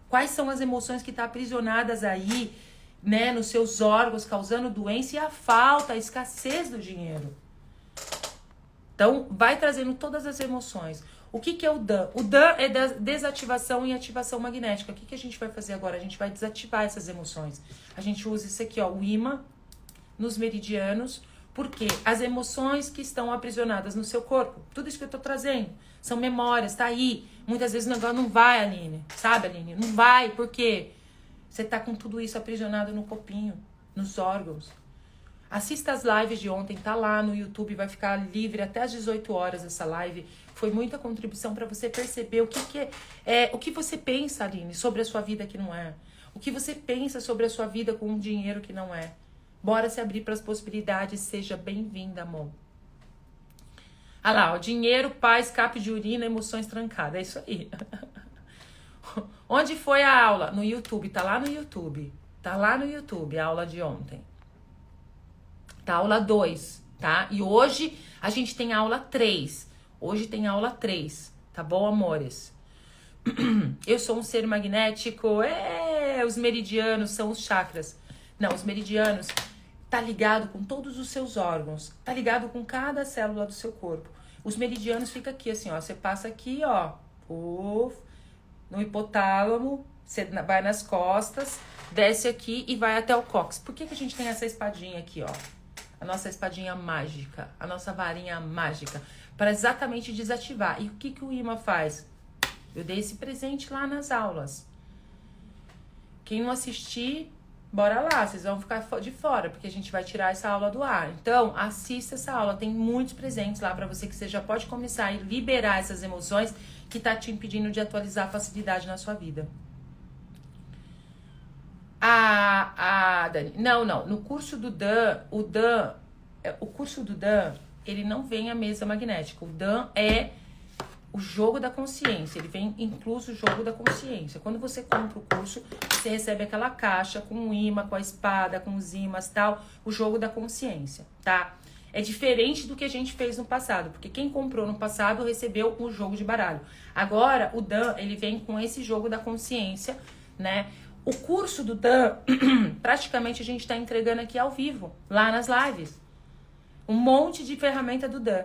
Quais são as emoções que estão tá aprisionadas aí, né, nos seus órgãos, causando doença e a falta, a escassez do dinheiro. Então, vai trazendo todas as emoções. O que, que é o DAN? O DAN é desativação e ativação magnética. O que, que a gente vai fazer agora? A gente vai desativar essas emoções. A gente usa isso aqui, ó, o imã nos meridianos, porque as emoções que estão aprisionadas no seu corpo, tudo isso que eu tô trazendo, são memórias, tá aí. Muitas vezes o negócio não vai, Aline. Sabe, Aline? Não vai, porque você tá com tudo isso aprisionado no copinho, nos órgãos. Assista as lives de ontem, tá lá no YouTube, vai ficar livre até às 18 horas essa live. Foi muita contribuição para você perceber o que, que é, é, o que você pensa, Aline, sobre a sua vida que não é. O que você pensa sobre a sua vida com um dinheiro que não é. Bora se abrir para as possibilidades, seja bem-vinda, amor. Ah lá, o dinheiro, paz, escape de urina, emoções trancadas. É isso aí. Onde foi a aula? No YouTube, tá lá no YouTube. Tá lá no YouTube a aula de ontem tá? Aula 2, tá? E hoje a gente tem aula 3. Hoje tem aula 3, tá bom, amores? Eu sou um ser magnético, é, os meridianos são os chakras. Não, os meridianos tá ligado com todos os seus órgãos, tá ligado com cada célula do seu corpo. Os meridianos fica aqui assim, ó, você passa aqui, ó, uf, no hipotálamo, você vai nas costas, desce aqui e vai até o cóccix. Por que, que a gente tem essa espadinha aqui, ó? a nossa espadinha mágica, a nossa varinha mágica, para exatamente desativar. E o que, que o imã faz? Eu dei esse presente lá nas aulas. Quem não assistir, bora lá, vocês vão ficar de fora, porque a gente vai tirar essa aula do ar. Então, assista essa aula, tem muitos presentes lá para você que você já pode começar a liberar essas emoções que tá te impedindo de atualizar a facilidade na sua vida. A, a Dani, não, não. No curso do Dan, o Dan, é, o curso do Dan, ele não vem a mesa magnética. O Dan é o jogo da consciência. Ele vem incluso o jogo da consciência. Quando você compra o curso, você recebe aquela caixa com o imã, com a espada, com os imãs tal, o jogo da consciência, tá? É diferente do que a gente fez no passado, porque quem comprou no passado recebeu o jogo de baralho. Agora, o Dan, ele vem com esse jogo da consciência, né? O curso do Dan, praticamente a gente está entregando aqui ao vivo, lá nas lives. Um monte de ferramenta do Dan,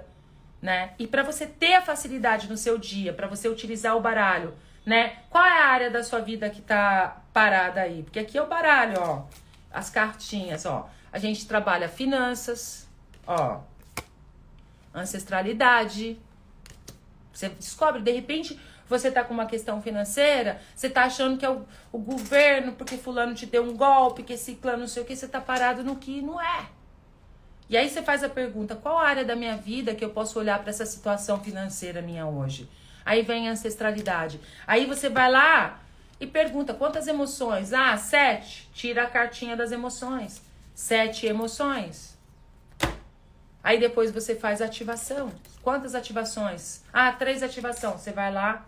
né? E para você ter a facilidade no seu dia, para você utilizar o baralho né? Qual é a área da sua vida que tá parada aí? Porque aqui é o baralho, ó. As cartinhas, ó. A gente trabalha finanças, ó. Ancestralidade. Você descobre, de repente, você tá com uma questão financeira, você tá achando que é o, o governo, porque fulano te deu um golpe, que esse plano não sei o que, você tá parado no que não é. E aí você faz a pergunta: qual área da minha vida que eu posso olhar para essa situação financeira minha hoje? Aí vem a ancestralidade. Aí você vai lá e pergunta quantas emoções? Ah, sete. Tira a cartinha das emoções. Sete emoções. Aí depois você faz a ativação. Quantas ativações? Ah, três ativação. Você vai lá,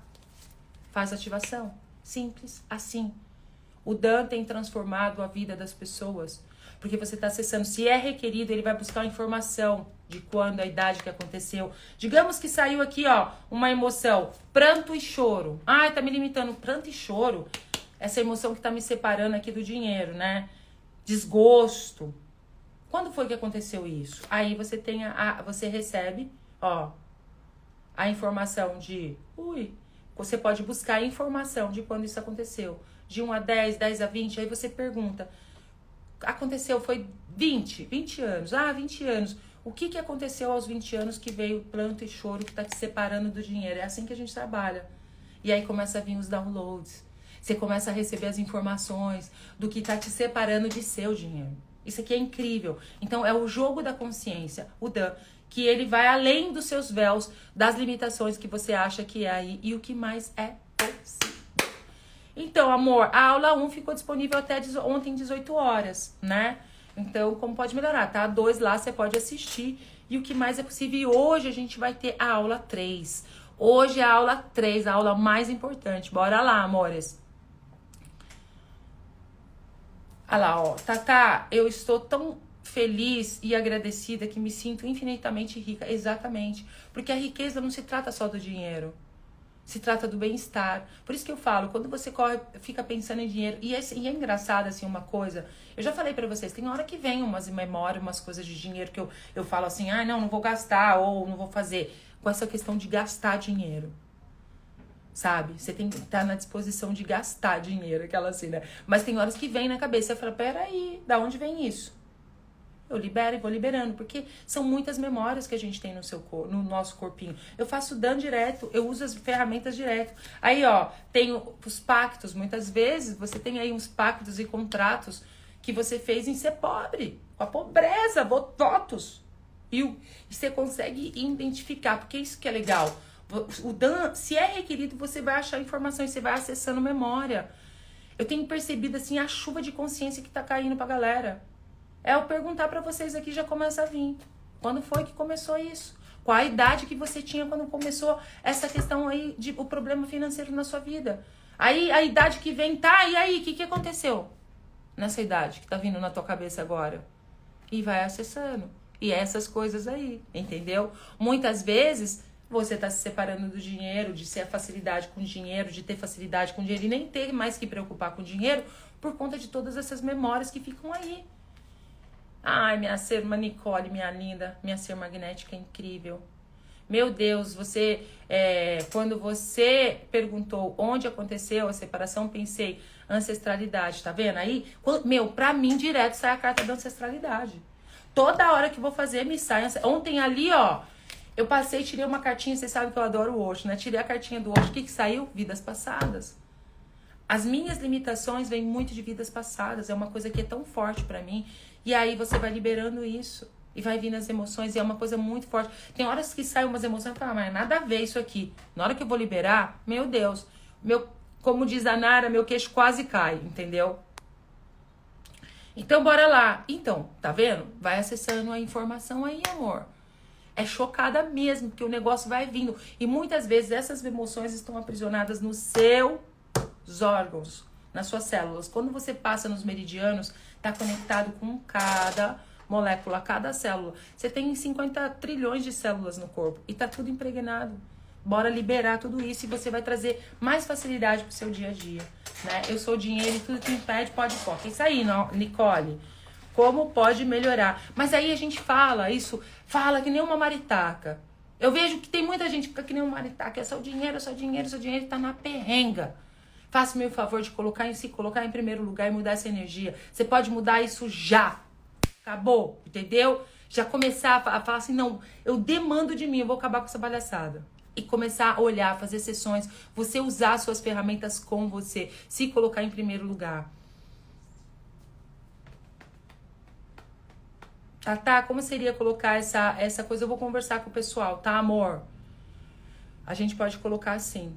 faz ativação. Simples, assim. O Dan tem transformado a vida das pessoas. Porque você está acessando. Se é requerido, ele vai buscar informação de quando, a idade que aconteceu. Digamos que saiu aqui, ó, uma emoção, pranto e choro. Ai, tá me limitando, pranto e choro. Essa emoção que tá me separando aqui do dinheiro, né? Desgosto. Quando foi que aconteceu isso? Aí você tem a, a você recebe, ó, a informação de, ui, você pode buscar a informação de quando isso aconteceu. De 1 a 10, 10 a 20, aí você pergunta, aconteceu, foi 20, 20 anos. Ah, 20 anos. O que, que aconteceu aos 20 anos que veio planto e choro que está te separando do dinheiro? É assim que a gente trabalha. E aí começa a vir os downloads. Você começa a receber as informações do que está te separando de seu dinheiro. Isso aqui é incrível. Então é o jogo da consciência, o Dan, que ele vai além dos seus véus, das limitações que você acha que é aí e o que mais é possível. Então, amor, a aula 1 ficou disponível até ontem, 18 horas, né? Então, como pode melhorar, tá? Dois lá você pode assistir e o que mais é possível. E hoje a gente vai ter a aula 3. Hoje é a aula 3, a aula mais importante. Bora lá, amores. Olha lá, ó. Eu estou tão feliz e agradecida que me sinto infinitamente rica. Exatamente. Porque a riqueza não se trata só do dinheiro se trata do bem-estar. Por isso que eu falo, quando você corre, fica pensando em dinheiro, e é, e é engraçado assim uma coisa, eu já falei para vocês, tem hora que vem umas memórias, umas coisas de dinheiro que eu, eu falo assim, ah, não, não vou gastar, ou não vou fazer, com essa questão de gastar dinheiro. Sabe? Você tem que estar na disposição de gastar dinheiro, aquela assim, né? Mas tem horas que vem na cabeça, você fala, peraí, da onde vem isso? Eu libero e vou liberando, porque são muitas memórias que a gente tem no seu no nosso corpinho. Eu faço dano direto, eu uso as ferramentas direto. Aí, ó, tem os pactos. Muitas vezes você tem aí uns pactos e contratos que você fez em ser pobre, com a pobreza, votos. E, e você consegue identificar, porque isso que é legal. O Dan, se é requerido, você vai achar informações, você vai acessando memória. Eu tenho percebido assim a chuva de consciência que tá caindo pra galera. É eu perguntar para vocês aqui já começa a vir. Quando foi que começou isso? Qual a idade que você tinha quando começou essa questão aí de o problema financeiro na sua vida? Aí a idade que vem, tá, e aí, o que, que aconteceu nessa idade que tá vindo na tua cabeça agora? E vai acessando. E é essas coisas aí, entendeu? Muitas vezes você tá se separando do dinheiro, de ser a facilidade com dinheiro, de ter facilidade com dinheiro e nem ter mais que preocupar com dinheiro por conta de todas essas memórias que ficam aí. Ai, minha ser Nicole, minha linda, minha ser magnética incrível. Meu Deus, você, é, quando você perguntou onde aconteceu a separação, pensei ancestralidade, tá vendo? Aí, quando, meu, pra mim direto sai a carta da ancestralidade. Toda hora que vou fazer, me sai. Ontem ali, ó, eu passei, tirei uma cartinha, vocês sabem que eu adoro o Osho, né? Tirei a cartinha do Osho, o que que saiu? Vidas passadas. As minhas limitações vêm muito de vidas passadas, é uma coisa que é tão forte para mim e aí você vai liberando isso. E vai vindo as emoções, e é uma coisa muito forte. Tem horas que saem umas emoções e fala, mas nada a ver isso aqui. Na hora que eu vou liberar, meu Deus, meu, como diz a Nara, meu queixo quase cai, entendeu? Então, bora lá. Então, tá vendo? Vai acessando a informação aí, amor. É chocada mesmo, porque o negócio vai vindo. E muitas vezes essas emoções estão aprisionadas nos seus órgãos, nas suas células. Quando você passa nos meridianos, está conectado com cada molécula, cada célula. Você tem 50 trilhões de células no corpo e tá tudo impregnado. Bora liberar tudo isso e você vai trazer mais facilidade pro seu dia a dia, né? Eu sou o dinheiro e tudo que impede pode pôr. Isso aí, Nicole. Como pode melhorar? Mas aí a gente fala isso, fala que nem uma maritaca. Eu vejo que tem muita gente que fica que nem um maritá, que é só dinheiro, só dinheiro, só dinheiro, e tá na perrenga. Faça-me o favor de colocar em si, colocar em primeiro lugar e mudar essa energia. Você pode mudar isso já. Acabou, entendeu? Já começar a falar assim, não, eu demando de mim, eu vou acabar com essa palhaçada. E começar a olhar, fazer sessões, você usar suas ferramentas com você, se colocar em primeiro lugar. Ah, tá, como seria colocar essa, essa coisa? Eu vou conversar com o pessoal, tá, amor? A gente pode colocar assim.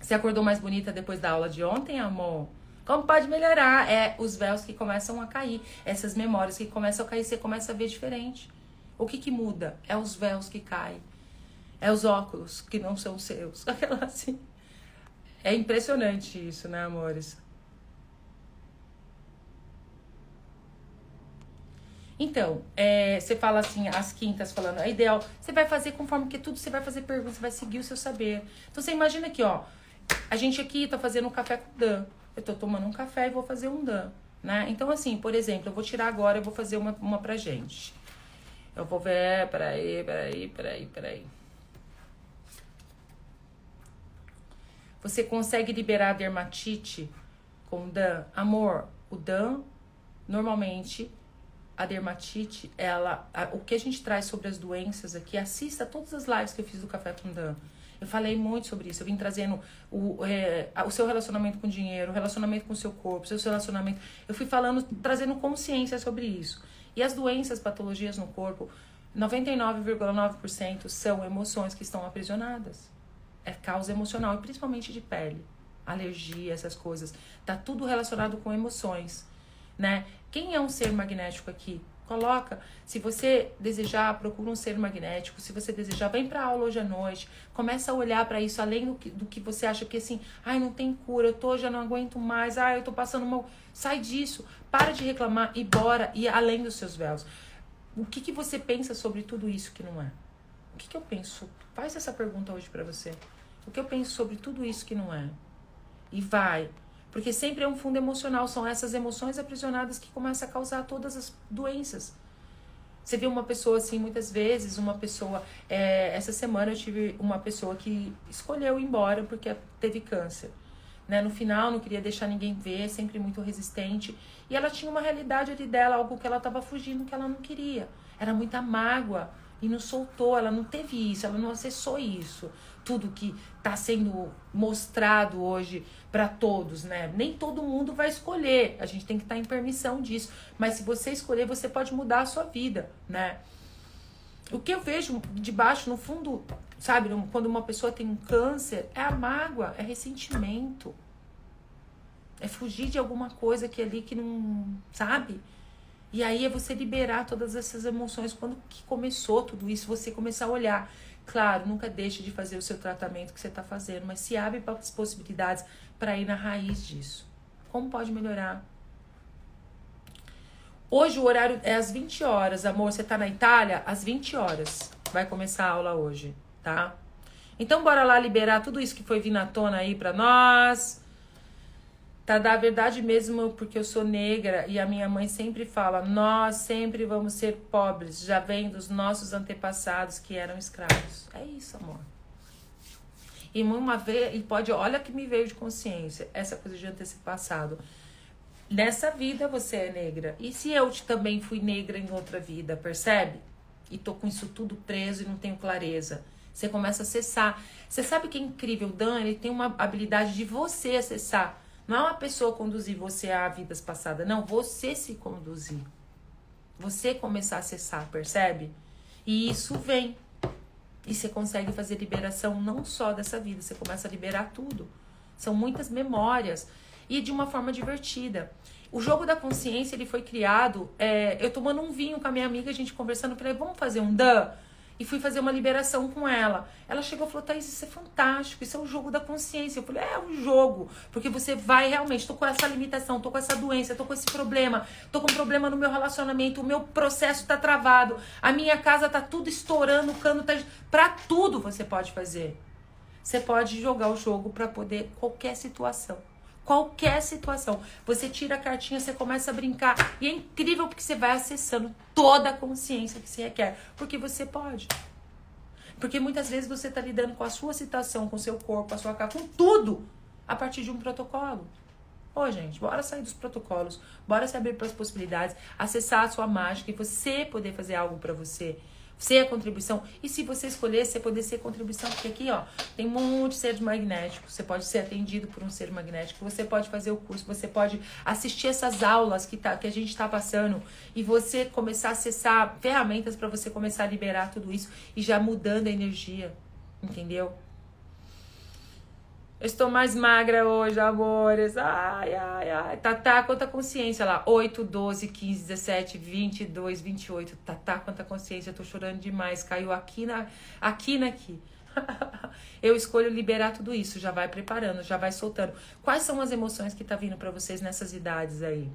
Você acordou mais bonita depois da aula de ontem, amor? Como pode melhorar? É os véus que começam a cair, essas memórias que começam a cair, você começa a ver diferente. O que que muda? É os véus que caem. É os óculos que não são seus. Aquela assim. É impressionante isso, né, amores? Então, é, você fala assim, as quintas falando, é ideal. Você vai fazer conforme que tudo você vai fazer perguntas, você vai seguir o seu saber. Então você imagina aqui, ó. A gente aqui tá fazendo um café com Dan. Eu tô tomando um café e vou fazer um Dan. Né? Então, assim, por exemplo, eu vou tirar agora e vou fazer uma, uma pra gente. Eu vou ver. Peraí, peraí, peraí, peraí. Você consegue liberar a dermatite com Dan? Amor, o Dan, normalmente, a dermatite, ela. A, o que a gente traz sobre as doenças aqui, assista todas as lives que eu fiz do Café com Dan. Eu falei muito sobre isso. Eu vim trazendo o, é, o seu relacionamento com o dinheiro, o relacionamento com o seu corpo, o seu relacionamento. Eu fui falando, trazendo consciência sobre isso. E as doenças, patologias no corpo, 99,9% são emoções que estão aprisionadas. É causa emocional, e principalmente de pele. Alergia, essas coisas. Tá tudo relacionado com emoções, né? Quem é um ser magnético aqui? Coloca. Se você desejar, procura um ser magnético. Se você desejar, vem para aula hoje à noite. Começa a olhar para isso além do que, do que você acha que assim, ai, não tem cura, eu tô, já não aguento mais, ai, eu tô passando mal. Sai disso. Para de reclamar e bora e além dos seus véus. O que, que você pensa sobre tudo isso que não é? O que, que eu penso? Faz essa pergunta hoje para você. O que eu penso sobre tudo isso que não é? E vai. Porque sempre é um fundo emocional, são essas emoções aprisionadas que começam a causar todas as doenças. Você vê uma pessoa assim, muitas vezes, uma pessoa. É, essa semana eu tive uma pessoa que escolheu ir embora porque teve câncer. Né? No final, não queria deixar ninguém ver, sempre muito resistente. E ela tinha uma realidade ali dela, algo que ela estava fugindo, que ela não queria. Era muita mágoa e não soltou, ela não teve isso, ela não acessou isso tudo que está sendo mostrado hoje para todos, né? Nem todo mundo vai escolher, a gente tem que estar tá em permissão disso. Mas se você escolher, você pode mudar a sua vida, né? O que eu vejo de baixo, no fundo, sabe, quando uma pessoa tem um câncer, é a mágoa, é ressentimento. É fugir de alguma coisa que ali que não, sabe? E aí é você liberar todas essas emoções quando que começou tudo isso, você começar a olhar Claro, nunca deixe de fazer o seu tratamento que você está fazendo, mas se abre para as possibilidades para ir na raiz disso. Como pode melhorar? Hoje o horário é às 20 horas, amor. Você está na Itália? Às 20 horas. Vai começar a aula hoje, tá? Então bora lá liberar tudo isso que foi vindo à tona aí para nós. Tá da verdade mesmo, porque eu sou negra e a minha mãe sempre fala: nós sempre vamos ser pobres, já vem dos nossos antepassados que eram escravos. É isso, amor. E uma vez, e pode, olha que me veio de consciência, essa coisa de antepassado. Nessa vida você é negra. E se eu também fui negra em outra vida, percebe? E tô com isso tudo preso e não tenho clareza. Você começa a acessar. Você sabe que é incrível, Dan? Ele tem uma habilidade de você acessar não é uma pessoa conduzir você a vidas passadas, não, você se conduzir. Você começar a acessar, percebe? E isso vem. E você consegue fazer liberação não só dessa vida, você começa a liberar tudo. São muitas memórias e de uma forma divertida. O jogo da consciência ele foi criado. É, eu tomando um vinho com a minha amiga, a gente conversando, falei, vamos fazer um dan? E fui fazer uma liberação com ela. Ela chegou e falou: Thaís, isso é fantástico, isso é um jogo da consciência. Eu falei: é um jogo, porque você vai realmente, tô com essa limitação, tô com essa doença, tô com esse problema, tô com um problema no meu relacionamento, o meu processo tá travado, a minha casa tá tudo estourando, o cano tá. Pra tudo você pode fazer. Você pode jogar o jogo para poder qualquer situação. Qualquer situação. Você tira a cartinha, você começa a brincar. E é incrível porque você vai acessando toda a consciência que você requer. Porque você pode. Porque muitas vezes você está lidando com a sua situação, com o seu corpo, a sua cara, com tudo, a partir de um protocolo. Ô, gente, bora sair dos protocolos, bora se abrir para as possibilidades, acessar a sua mágica e você poder fazer algo para você ser a contribuição. E se você escolher, você poder ser contribuição, porque aqui, ó, tem um monte de seres magnéticos. Você pode ser atendido por um ser magnético, você pode fazer o curso, você pode assistir essas aulas que, tá, que a gente está passando e você começar a acessar ferramentas para você começar a liberar tudo isso e já mudando a energia, entendeu? Eu estou mais magra hoje, amores. Ai, ai, ai. Tatá, quanta consciência lá. 8, 12, 15, 17, 22, 28. Tatá, quanta consciência. Eu tô chorando demais. Caiu aqui na aqui naqui. eu escolho liberar tudo isso. Já vai preparando, já vai soltando. Quais são as emoções que tá vindo para vocês nessas idades aí?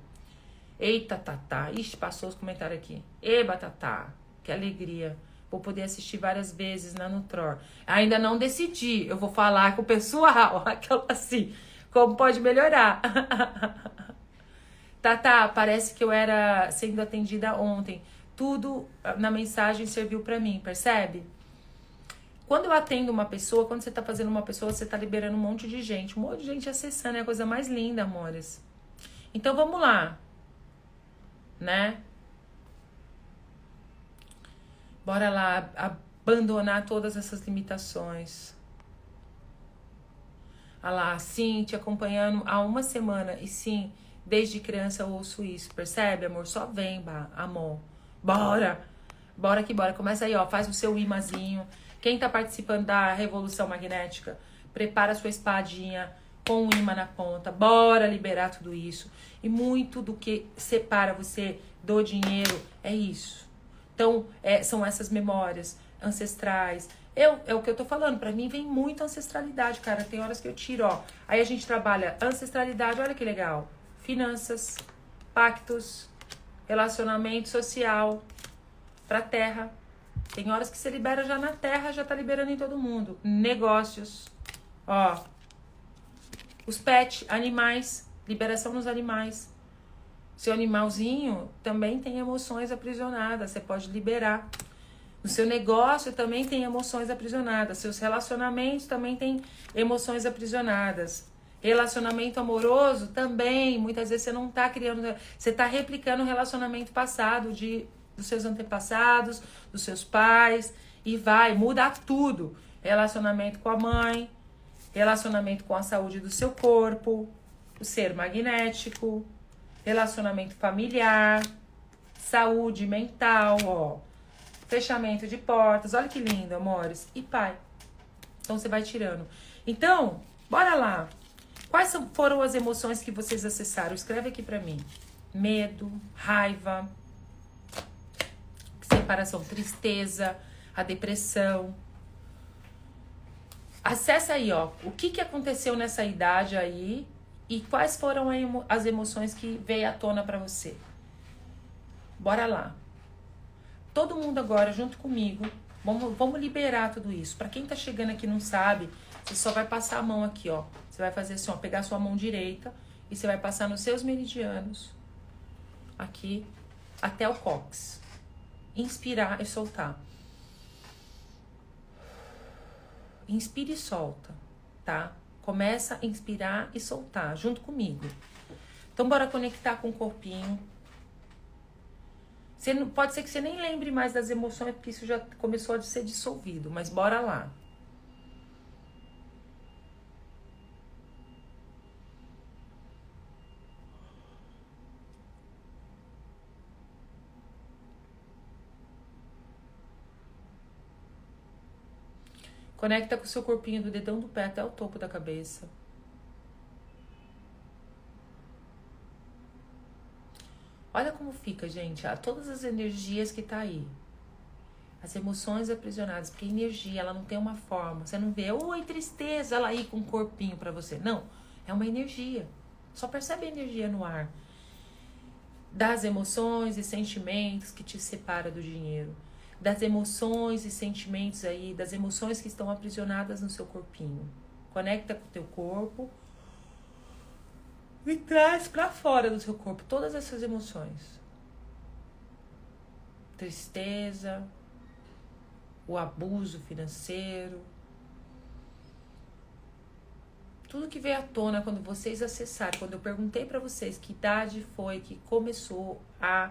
Eita, Tatá. Ixi, passou os comentários aqui. Eba, Tatá. Que alegria. Vou poder assistir várias vezes na Nutror. Ainda não decidi. Eu vou falar com o pessoal. Aquela assim. Como pode melhorar? tá, tá. Parece que eu era sendo atendida ontem. Tudo ah, na mensagem serviu para mim, percebe? Quando eu atendo uma pessoa, quando você tá fazendo uma pessoa, você tá liberando um monte de gente. Um monte de gente acessando. É a coisa mais linda, amores. Então vamos lá. Né? Bora lá abandonar todas essas limitações. Olha lá, sim, te acompanhando há uma semana. E sim, desde criança eu ouço isso. Percebe, amor? Só vem, amor. Bora! Bora que bora. Começa aí, ó. Faz o seu imazinho. Quem tá participando da Revolução Magnética, prepara sua espadinha com o imã na ponta. Bora liberar tudo isso. E muito do que separa você do dinheiro é isso. Então, é, são essas memórias ancestrais. Eu, é o que eu tô falando, para mim vem muita ancestralidade, cara. Tem horas que eu tiro, ó. Aí a gente trabalha ancestralidade, olha que legal. Finanças, pactos, relacionamento social pra terra. Tem horas que você libera já na terra, já tá liberando em todo mundo. Negócios, ó. Os pets, animais, liberação nos animais. Seu animalzinho também tem emoções aprisionadas, você pode liberar. No seu negócio também tem emoções aprisionadas. Seus relacionamentos também têm emoções aprisionadas. Relacionamento amoroso também, muitas vezes você não está criando, você está replicando o relacionamento passado de dos seus antepassados, dos seus pais e vai mudar tudo. Relacionamento com a mãe, relacionamento com a saúde do seu corpo, o ser magnético, relacionamento familiar, saúde mental, ó, fechamento de portas, olha que lindo, amores, e pai. Então você vai tirando. Então, bora lá. Quais foram as emoções que vocês acessaram? Escreve aqui para mim. Medo, raiva, separação, tristeza, a depressão. Acessa aí, ó, o que que aconteceu nessa idade aí e quais foram as emoções que veio à tona para você. Bora lá. Todo mundo agora, junto comigo, vamos, vamos liberar tudo isso. Para quem tá chegando aqui e não sabe, você só vai passar a mão aqui, ó. Você vai fazer assim, ó, pegar a sua mão direita e você vai passar nos seus meridianos, aqui, até o cóccix. Inspirar e soltar. Inspire e solta, tá? Começa a inspirar e soltar junto comigo. Então, bora conectar com o corpinho. Você pode ser que você nem lembre mais das emoções, porque isso já começou a ser dissolvido, mas bora lá. Conecta com o seu corpinho do dedão do pé até o topo da cabeça. Olha como fica, gente. Ah, todas as energias que tá aí. As emoções aprisionadas. Porque energia, ela não tem uma forma. Você não vê, oi, tristeza, ela aí com um corpinho para você. Não. É uma energia. Só percebe a energia no ar. Das emoções e sentimentos que te separa do dinheiro das emoções e sentimentos aí, das emoções que estão aprisionadas no seu corpinho. Conecta com o teu corpo. E traz para fora do seu corpo todas essas emoções. Tristeza, o abuso financeiro, tudo que veio à tona quando vocês acessaram, quando eu perguntei para vocês que idade foi que começou a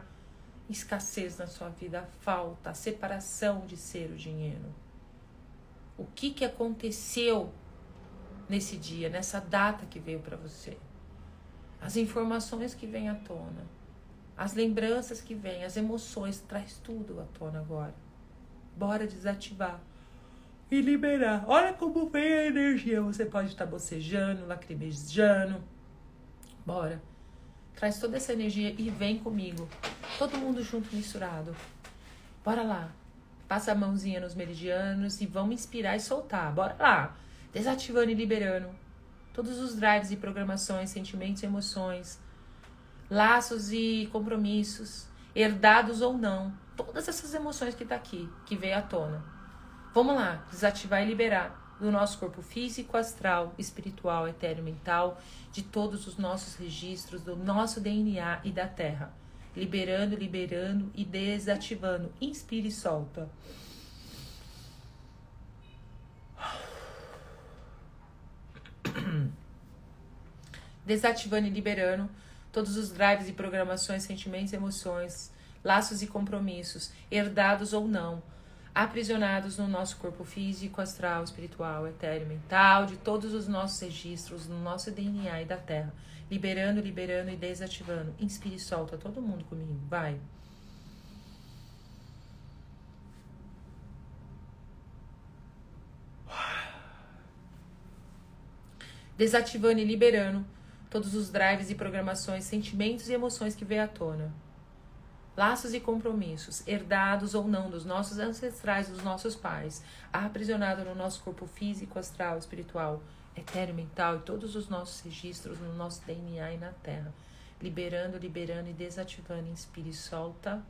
escassez na sua vida, a falta, a separação de ser o dinheiro. O que que aconteceu nesse dia, nessa data que veio para você? As informações que vêm à tona, as lembranças que vêm, as emoções, traz tudo à tona agora. Bora desativar e liberar. Olha como vem a energia. Você pode estar bocejando, lacrimejando. Bora. Traz toda essa energia e vem comigo. Todo mundo junto, misturado. Bora lá. Passa a mãozinha nos meridianos e vamos inspirar e soltar. Bora lá. Desativando e liberando todos os drives e programações, sentimentos e emoções, laços e compromissos, herdados ou não. Todas essas emoções que tá aqui, que veio à tona Vamos lá, desativar e liberar do nosso corpo físico, astral, espiritual, etéreo, mental, de todos os nossos registros, do nosso DNA e da Terra. Liberando, liberando e desativando. Inspire e solta. Desativando e liberando todos os drives e programações, sentimentos, emoções, laços e compromissos, herdados ou não aprisionados no nosso corpo físico, astral, espiritual, etéreo, mental, de todos os nossos registros, no nosso DNA e da Terra. Liberando, liberando e desativando. Inspire e solta todo mundo comigo. Vai. Desativando e liberando todos os drives e programações, sentimentos e emoções que veio à tona laços e compromissos, herdados ou não dos nossos ancestrais, dos nossos pais, aprisionado no nosso corpo físico, astral, espiritual, etéreo, mental e todos os nossos registros no nosso DNA e na Terra. Liberando, liberando e desativando. Inspire e solta.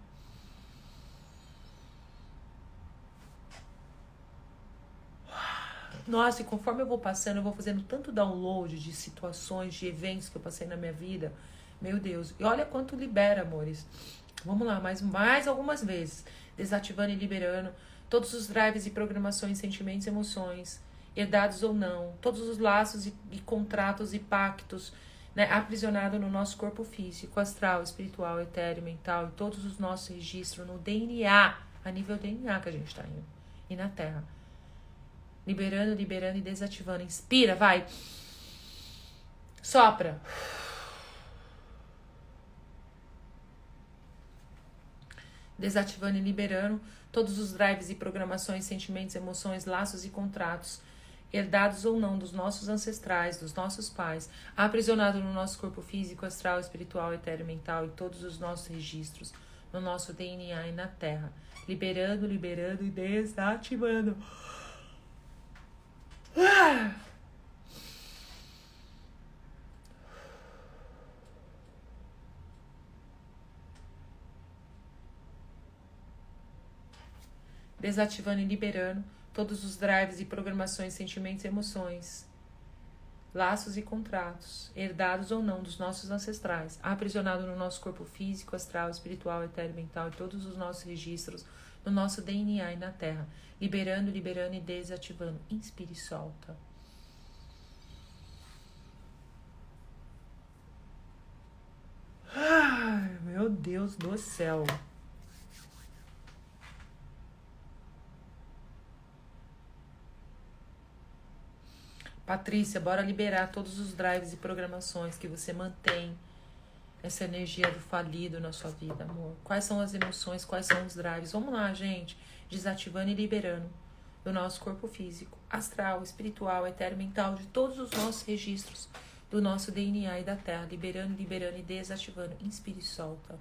Nossa, e conforme eu vou passando, eu vou fazendo tanto download de situações, de eventos que eu passei na minha vida. Meu Deus. E olha quanto libera, amores. Vamos lá, mais, mais algumas vezes. Desativando e liberando todos os drives e programações, sentimentos e emoções, herdados ou não, todos os laços e, e contratos e pactos, né, aprisionado no nosso corpo físico, astral, espiritual, etéreo, mental e todos os nossos registros no DNA, a nível DNA que a gente está indo, e na Terra. Liberando, liberando e desativando. Inspira, vai. Sopra. Desativando e liberando todos os drives e programações, sentimentos, emoções, laços e contratos, herdados ou não dos nossos ancestrais, dos nossos pais, aprisionado no nosso corpo físico, astral, espiritual, etéreo, mental e todos os nossos registros, no nosso DNA e na Terra, liberando, liberando e desativando. Ah! Desativando e liberando todos os drives e programações, sentimentos e emoções, laços e contratos, herdados ou não dos nossos ancestrais, aprisionados no nosso corpo físico, astral, espiritual, etéreo, mental e todos os nossos registros, no nosso DNA e na Terra, liberando, liberando e desativando. Inspire e solta. Ai, meu Deus do céu. Patrícia, bora liberar todos os drives e programações que você mantém essa energia do falido na sua vida, amor. Quais são as emoções, quais são os drives? Vamos lá, gente. Desativando e liberando do nosso corpo físico, astral, espiritual, etéreo, mental, de todos os nossos registros do nosso DNA e da Terra, liberando, liberando e desativando. Inspire e solta.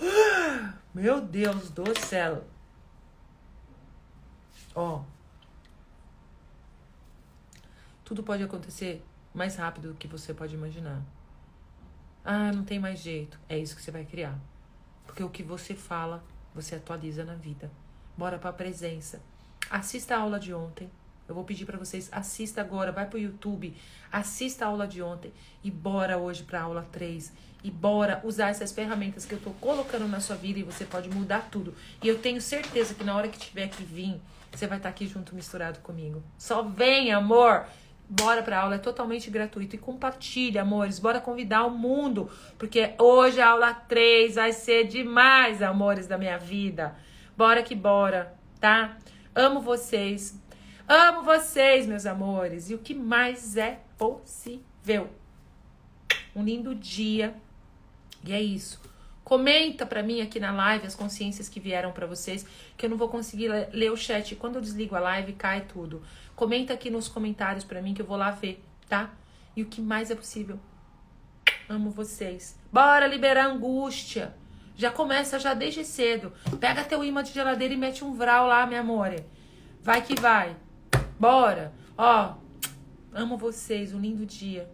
Meu Deus do céu. Ó. Tudo pode acontecer mais rápido do que você pode imaginar. Ah, não tem mais jeito. É isso que você vai criar. Porque o que você fala, você atualiza na vida. Bora pra presença. Assista a aula de ontem. Eu vou pedir para vocês, assista agora, vai pro YouTube, assista a aula de ontem e bora hoje pra aula 3. E bora usar essas ferramentas que eu tô colocando na sua vida e você pode mudar tudo. E eu tenho certeza que na hora que tiver que vir, você vai estar tá aqui junto misturado comigo. Só vem, amor! Bora pra aula, é totalmente gratuito. E compartilha, amores. Bora convidar o mundo. Porque hoje a aula 3 vai ser demais, amores da minha vida. Bora que bora, tá? Amo vocês. Amo vocês, meus amores. E o que mais é possível. Um lindo dia. E é isso. Comenta para mim aqui na live as consciências que vieram para vocês, que eu não vou conseguir ler o chat. Quando eu desligo a live, cai tudo. Comenta aqui nos comentários para mim que eu vou lá ver, tá? E o que mais é possível. Amo vocês. Bora liberar angústia. Já começa já desde cedo. Pega teu imã de geladeira e mete um vral lá, minha amore. Vai que vai. Bora. Ó, amo vocês. Um lindo dia.